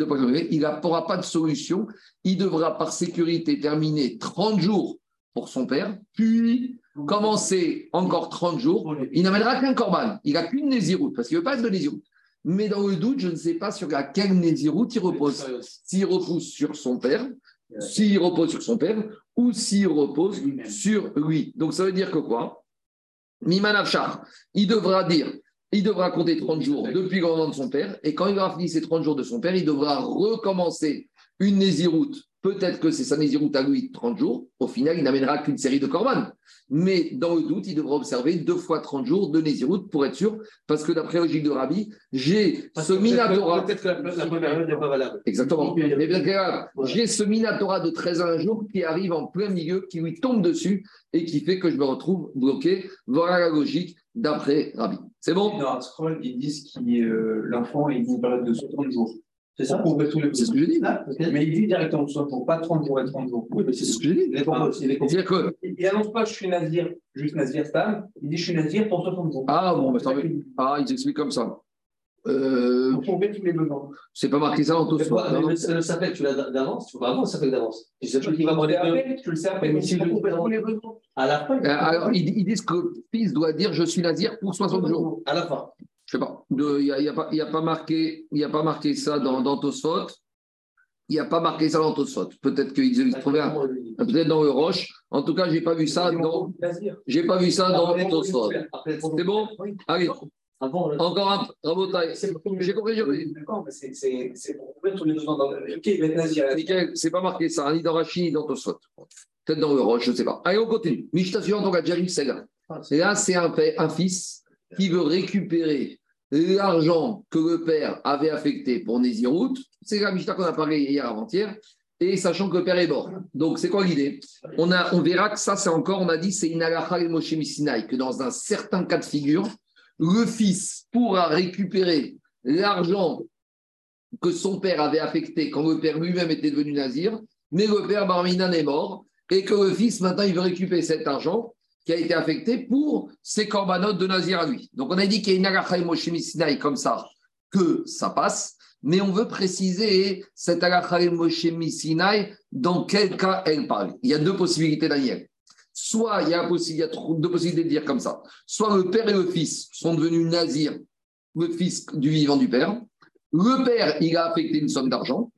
il n'aura pas de solution, il devra par sécurité terminer 30 jours pour son père, puis commencer encore 30 jours. Il n'amènera qu'un corban, il n'a qu'une nésiroute, parce qu'il ne veut pas être de nésiroute. Mais dans le doute, je ne sais pas sur laquelle nésiroute il repose. S'il repose sur son père, s'il repose sur son père, ou s'il repose sur lui. Donc ça veut dire que quoi? Mimanavchar, il devra dire il devra compter 30 jours depuis le moment de son père, et quand il aura fini ces 30 jours de son père, il devra recommencer une nésiroute. Peut-être que c'est sa nésiroute à lui 30 jours. Au final, il n'amènera qu'une série de corbanes. Mais dans le doute, il devra observer deux fois 30 jours de nésiroute pour être sûr, parce que d'après la logique de Rabbi, j'ai ce Minatora. Peut-être que la, la première n'est pas valable. Exactement. Mais bien grave, j'ai ce Minatora de 13 à un jour qui arrive en plein milieu, qui lui tombe dessus et qui fait que je me retrouve bloqué. Voilà la logique d'après Rabbi. C'est bon? Dans un scroll, ils disent que l'enfant est une période de 60 jours. C'est ça Pour couvrir tous les C'est ce que j'ai dit. Ah. Mais il dit directement soit pour pas 30 jours et 30 jours. Oui, mais c'est ce que j'ai dit. Il est compris. Il est compris. C'est-à-dire que. Il il annonce pas je suis nazir, juste nazir Stam, il dit je suis nazir pour 60 jours. Ah bon, bah, ça va. Ah, ils expliquent comme ça. Euh, Pour couvrir tous les besoins. c'est pas marqué ça dans tout Mais mais le, le sapin, tu l'as d'avance? Tu vas avant le sapin d'avance. Tu sais pas qui va les deux. après, tu le sais après, Mais mais si le couvrir tous les besoins. À la fin. Euh, Alors, ils, disent que fils doit dire je suis nazir pour 60 jours. À la fin. Je sais pas. Il n'y a, y a pas- y a pas marqué, y a pas marqué ça dans, dans Tosfot. Il n'y a pas marqué ça dans Tosfot. Peut-être qu'ils ont trouvé un- peut-être dans le Roche. En tout cas, j'ai pas vu ça dans, j'ai pas vu ça dans Tosfot. C'est bon? Allez, Avant, encore un. Rabotai. C'est pour couvrir- J'ai compris. D'accord, mais c'est- pour tous les dans- Ok, nazir. Nickel, c'est pas marqué ça, ni dans Rachi, ni dans Tosfot. Peut-être dans le Roche, je ne sais pas. Allez, on continue. Mishnah suivante, on a déjà vu celle-là. Et là, c'est un, un fils qui veut récupérer l'argent que le père avait affecté pour Nézirout. C'est la Mishnah qu'on a parlé hier avant-hier. Et sachant que le père est mort. Donc, c'est quoi l'idée? On, on verra que ça, c'est encore, on a dit, c'est une halakha et Moshe Missinai, que dans un certain cas de figure, le fils pourra récupérer l'argent que son père avait affecté quand le père lui-même était devenu nazir, mais le père Barminan est mort, et que le fils, maintenant, il veut récupérer cet argent qui a été affecté pour ses corbanotes de nazir à lui. Donc, on a dit qu'il y a une halakha et comme ça, que ça passe, mais on veut préciser cette halakha et dans quel cas elle parle. Il y a deux possibilités, Daniel. Soit il y a, il y a deux possibilités de dire comme ça. Soit le père et le fils sont devenus nazirs, le fils du vivant du père. Le père, il a affecté une somme d'argent.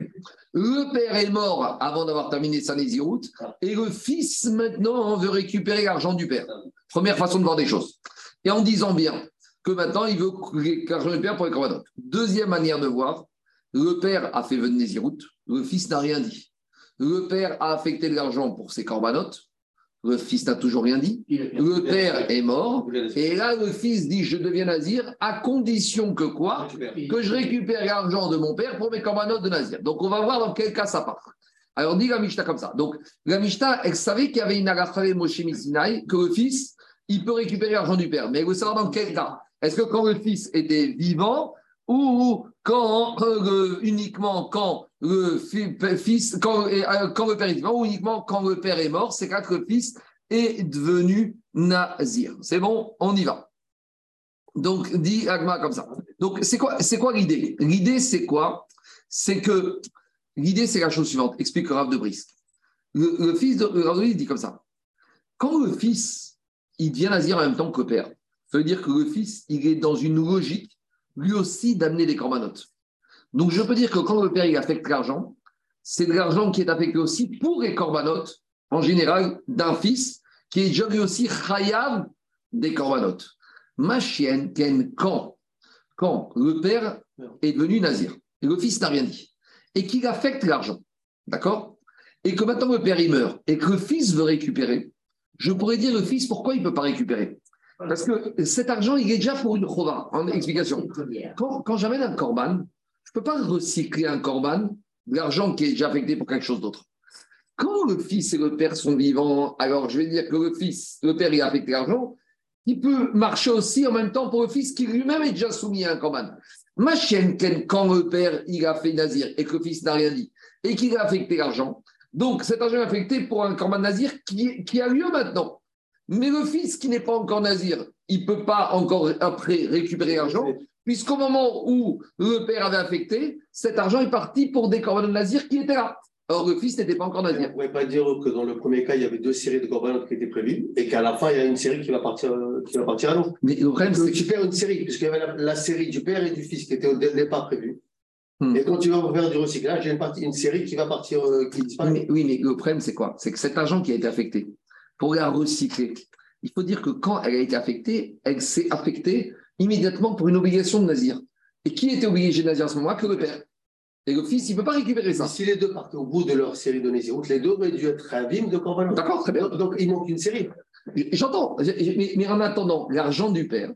Le père est mort avant d'avoir terminé sa nésiroute. Et le fils, maintenant, veut récupérer l'argent du père. Première façon de voir des choses. Et en disant bien que maintenant, il veut l'argent du père pour les corbanotes. Deuxième manière de voir, le père a fait venir nésiroute. Le fils n'a rien dit. Le père a affecté de l'argent pour ses corbanotes. Le fils n'a toujours rien dit. Le père est mort. Et là, le fils dit Je deviens nazir à condition que quoi Que je récupère l'argent de mon père pour mes corbanotes de nazir. Donc, on va voir dans quel cas ça part. Alors, dit la Mishnah comme ça. Donc, la Mishnah, elle savait qu'il y avait une agafale Moshe que le fils, il peut récupérer l'argent du père. Mais elle veut savoir dans quel cas. Est-ce que quand le fils était vivant ou quand euh, uniquement quand le fi- fils, quand, euh, quand le père est vivant, ou uniquement quand le père est mort, c'est quand le fils est devenu nazir. C'est bon, on y va. Donc, dit Agma comme ça. Donc, c'est quoi, l'idée? L'idée, c'est quoi? C'est que l'idée, c'est la chose suivante. Explique le Rav de Brisk. Le, fils de le Rav de dit comme ça. Quand le fils, il devient nazir en même temps que le père, ça veut dire que le fils, il est dans une logique, lui aussi, d'amener des corbanotes. Donc, je peux dire que quand le père, il affecte l'argent, c'est de l'argent qui est affecté aussi pour les corbanotes, en général, d'un fils, qui est déjà lui aussi chayav des corbanotes. Ma chienne, Ken, quand, quand le père est devenu nazir, et le fils n'a rien dit, et qu'il affecte l'argent, d'accord? Et que maintenant le père il meurt, et que le fils veut récupérer, je pourrais dire le fils, pourquoi il ne peut pas récupérer? Parce que cet argent, il est déjà pour une chova, en explication. Quand, quand j'amène un corban, je ne peux pas recycler un corban, l'argent qui est déjà affecté pour quelque chose d'autre. Quand le fils et le père sont vivants, alors je vais dire que le fils, le père, a affecté l'argent, il peut marcher aussi en même temps pour le fils qui lui-même est déjà soumis à un corban. Ma chienne, quand le père, il a fait nazir et que le fils n'a rien dit, et qu'il a affecté l'argent, donc cet argent est affecté pour un corban nazir qui, qui a lieu maintenant. Mais le fils qui n'est pas encore nazir, il ne peut pas encore après récupérer l'argent, puisqu'au moment où le père avait affecté, cet argent est parti pour des corbanotes nazir qui étaient là. Or, le fils n'était pas encore On nazir. ne pourrait pas dire que dans le premier cas, il y avait deux séries de corbanotes qui étaient prévues et qu'à la fin, il y a une série qui va partir, qui va partir à l'eau. Mais le problème, c'est que tu perds une série, puisqu'il y avait la, la série du père et du fils qui était au dé- départ prévue. Hmm. Et quand tu vas faire du recyclage, il y a une, partie, une série qui va partir, euh, qui disparaît. Oui, mais, oui, mais le problème, c'est quoi? C'est que cet argent qui a été affecté, pour la recycler, il faut dire que quand elle a été affectée, elle s'est affectée immédiatement pour une obligation de nazir. Et qui était obligé de nazir à ce moment-là? Que le père. Et le fils, il ne peut pas récupérer ça. Si les deux partent au bout de leur série de Nézirut, les deux auraient dû être ravim de corbanotes. D'accord, très bien. Donc, donc, il manque une série. J'entends, mais, mais en attendant, l'argent du père,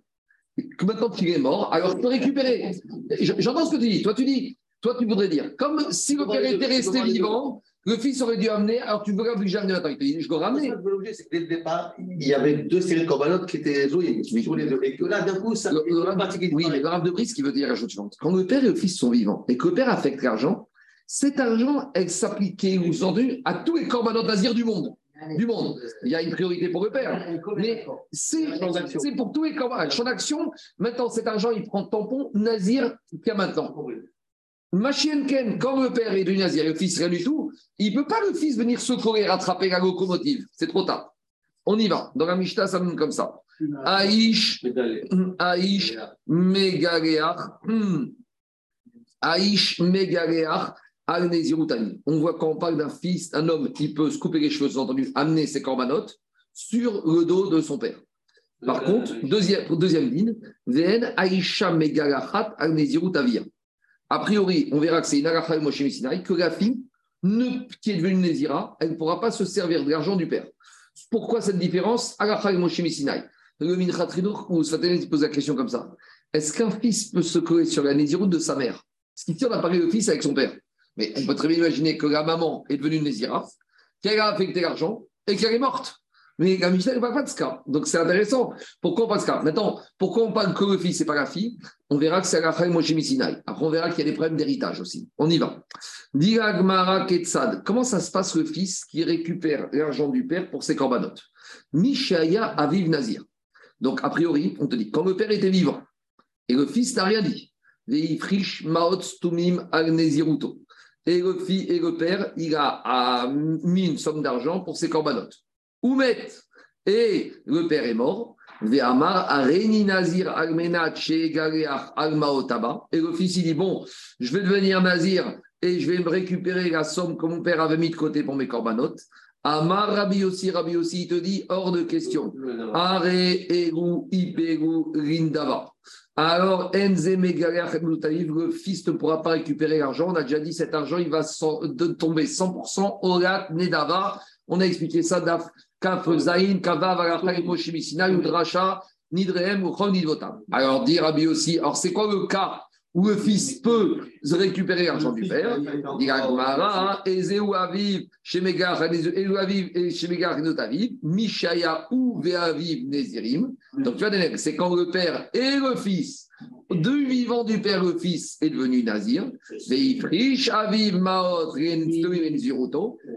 que maintenant qu'il est mort, alors tu peux récupérer. J'entends ce que tu dis. Toi, tu dis, toi, tu voudrais dire, comme si le père était resté vivant, Le fils aurait dû amener, alors tu veux que j'ai amené maintenant. Il te dit, je dois ramener. C'est que dès le départ, il y avait deux séries de corbanotes qui étaient zoïdes sur les deux. Et que là, d'un coup, ça. Le- le Rav- oui, mais le Rav de Brice qui veut dire la chose suivante. Quand le père et le fils sont vivants et que le père affecte l'argent, cet argent, elle s'appliquait, vous entendu, à tous les corbanotes nazirs du monde. Du monde. Il y a une priorité pour le père. Mais c'est c'est pour tous les corbanotes. Champ d'action, maintenant, cet argent, il prend tampon nazir qu'à maintenant. Machienken, quand le père est du nazir et le fils rien du tout, il ne peut pas le fils venir secourir, rattraper la locomotive. C'est trop tard. On y va. Dans la Mishnah, ça donne comme ça. Aïch, Aïch, Megaleach, hmm. Aïch, Megaleach, al. On voit quand on parle d'un fils, un homme qui peut se couper les cheveux, sous-entendu, amener ses corbanotes sur le dos de son père. Par contre, deuxième, deuxième ligne, Vn Aïcha Megalachat al. A priori, on verra que c'est une Aracha Moshe Messinaï, que la fille ne- qui est devenue Nézira, elle ne pourra pas se servir de l'argent du père. Pourquoi cette différence? Aracha Moshe Messinaï. Le Mincha Tridour, ou Sfaten pose la question comme ça. Est-ce qu'un fils peut se coller sur la Néziroute de sa mère? Ce qui tient à parler le fils avec son père. Mais on peut très bien imaginer que la maman est devenue Nézira, qu'elle a affecté l'argent et qu'elle est morte. Mais la Mishnah ne parle pas de ce cas. Donc c'est intéressant. Pourquoi on parle de ce Maintenant, pourquoi on parle que le fils et pas la fille? On verra que c'est la faille Moshe. Après, on verra qu'il y a des problèmes d'héritage aussi. On y va. Gmara Ketsad. Comment ça se passe le fils qui récupère l'argent du père pour ses corbanotes? Mishaya Aviv Nazir. Donc, a priori, on te dit, quand le père était vivant et le fils n'a rien dit. Et le, fils, et le père, il a ah, mis une somme d'argent pour ses corbanotes. Oumet. Et le père est mort. Et le fils, il dit Bon, je vais devenir nazir et je vais me récupérer la somme que mon père avait mis de côté pour mes corbanotes. Amar Rabbi aussi, Rabbi aussi, il te dit hors de question. Are eru iperu rindava. Alors, le fils ne pourra pas récupérer l'argent. On a déjà dit cet argent, il va tomber 100% au Nedava. On a expliqué ça d'Af Kaf Zain, Kava, Valachai, Moshe Messina, Udracha, Nidrehem, ou Chon Nidvotam. Alors, dit Rabbi aussi, alors c'est quoi le cas où le fils peut récupérer l'argent du père Dit la Gemara, Ezeu Aviv, Shemegar, Ezeu Aviv et Shemegar Notaviv, Mishaya ou Veaviv Nezirim. Donc, tu vois, c'est quand le père et le fils, deux vivants du père, le fils est devenu nazir. Aviv.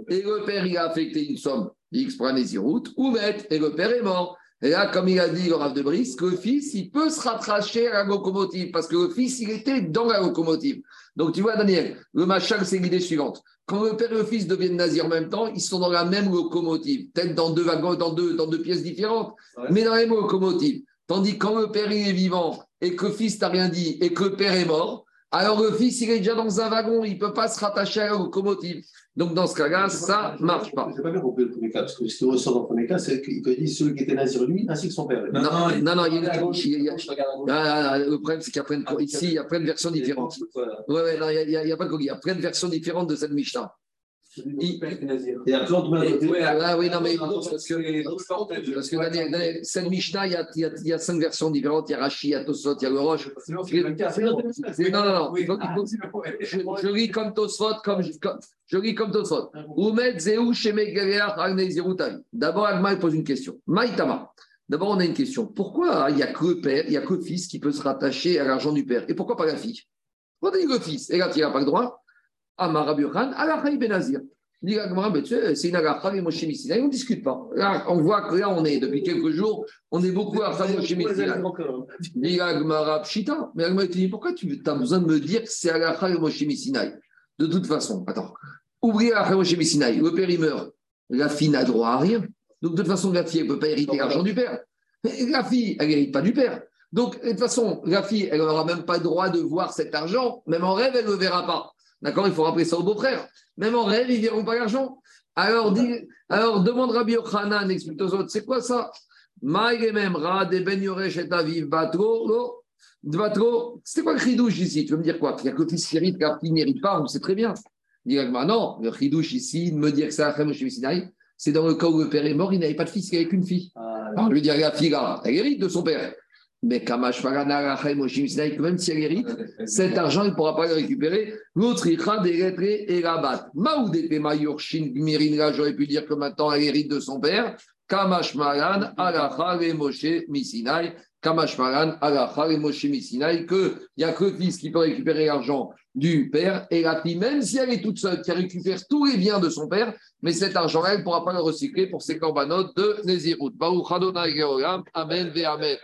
Et le père, il a affecté une somme X Nézirut, ou met, et le père est mort. Et là, comme il a dit le Rav de Brice, que le fils, il peut se rattacher à la locomotive, parce que le fils, il était dans la locomotive. Donc, tu vois, Daniel, le machal, c'est l'idée suivante. Quand le père et le fils deviennent nazis en même temps, ils sont dans la même locomotive, peut-être dans deux wagons, dans deux, dans deux pièces différentes, mais dans la même locomotive. Tandis que quand le père il est vivant et que le fils n'a rien dit et que le père est mort, alors le fils, il est déjà dans un wagon, il ne peut pas se rattacher à la locomotive. Donc, dans ce cas-là, ça ne marche pas. Je n'ai pas bien compris le premier cas, parce que ce qui ressort dans le premier cas, c'est qu'il te dit celui qui était nazir lui, ainsi que son père. Non, non, non, il y a une- il y a- Ah, ah, le problème, c'est qu'il y a plein de, ici, il y a plein de versions différentes. Oui, ouais, non, il n'y a, il y a pas de coquille. Il y a plein de versions différentes de cette Mishnah. Après, on te met à côté. Ah oui, non, mais parce que, parce que cette Mishnah, il y, a, il, y a, il y a cinq versions différentes. Il y a Rashi, il y a Tosfot, il y a le Roche. Non, non, non. il faut- il faut- je, je lis comme Tosfot, comme, comme- je lis comme Tosfot. Zerutavi. D'abord, Agma il pose une question. Maïtama. D'abord, on a une question. Pourquoi il n'y a que le père, il n'y a que le fils qui peut se rattacher à l'argent du père? Et pourquoi pas la fille? Pourquoi il a le fils? Et là, il n'a pas le droit Amar Rabbi Yochanan, Alachaï Benazir. Ben, c'est une agacha, mais Moshe Messina. On ne discute pas. Là, on voit que là, on est, depuis quelques jours, on est beaucoup à Moshe Messina. Dit la Gemara, Pshita. Mais la Gemara te dit, pourquoi tu as besoin de me dire que c'est agacha et Moshe Messina De toute façon, attends. Oubliez agacha Moshe Messina. Le père, il meurt. La fille n'a droit à rien. Donc, de toute façon, la fille, elle ne peut pas hériter l'argent du père. La fille, elle n'hérite pas du père. Donc, de toute façon, la fille, elle n'aura même pas le droit de voir cet argent. Même en rêve, elle ne le verra pas. D'accord Il faut rappeler ça au beau-frère. Même en rêve, ils ne verront pas l'argent. Alors, dis, alors, demande Rabbi Yochanan, explique aux autres, c'est quoi ça? C'est quoi le chidouche ici? Tu veux me dire quoi? Qu'il n'y a que le fils qui hérite, fille n'hérite pas, on sait très bien. Dis non, le chidouche ici, de me dire que c'est Achem chez Sinaï, c'est dans le cas où le père est mort, il n'avait pas de fils, il n'avait qu'une fille. Alors, je veux dire, la fille, là, elle hérite de son père. Mais Kamash même si elle hérite, cet argent, il ne pourra pas le récupérer. L'autre, il des et rabat. Maoudete Mayorshin Gmirin, j'aurais pu dire que maintenant elle hérite de son père. Kamash Maran et Moshe Misinaï. Kamash Maran et Moshe Misinaï, qu'il n'y a que le fils qui peut récupérer l'argent du père et la fille, même si elle est toute seule, qui récupère tous les biens de son père, mais cet argent-là, elle ne pourra pas le recycler pour ses corbanotes de Nézirut. Baruch Adonai Geolam. Amen ve Amen.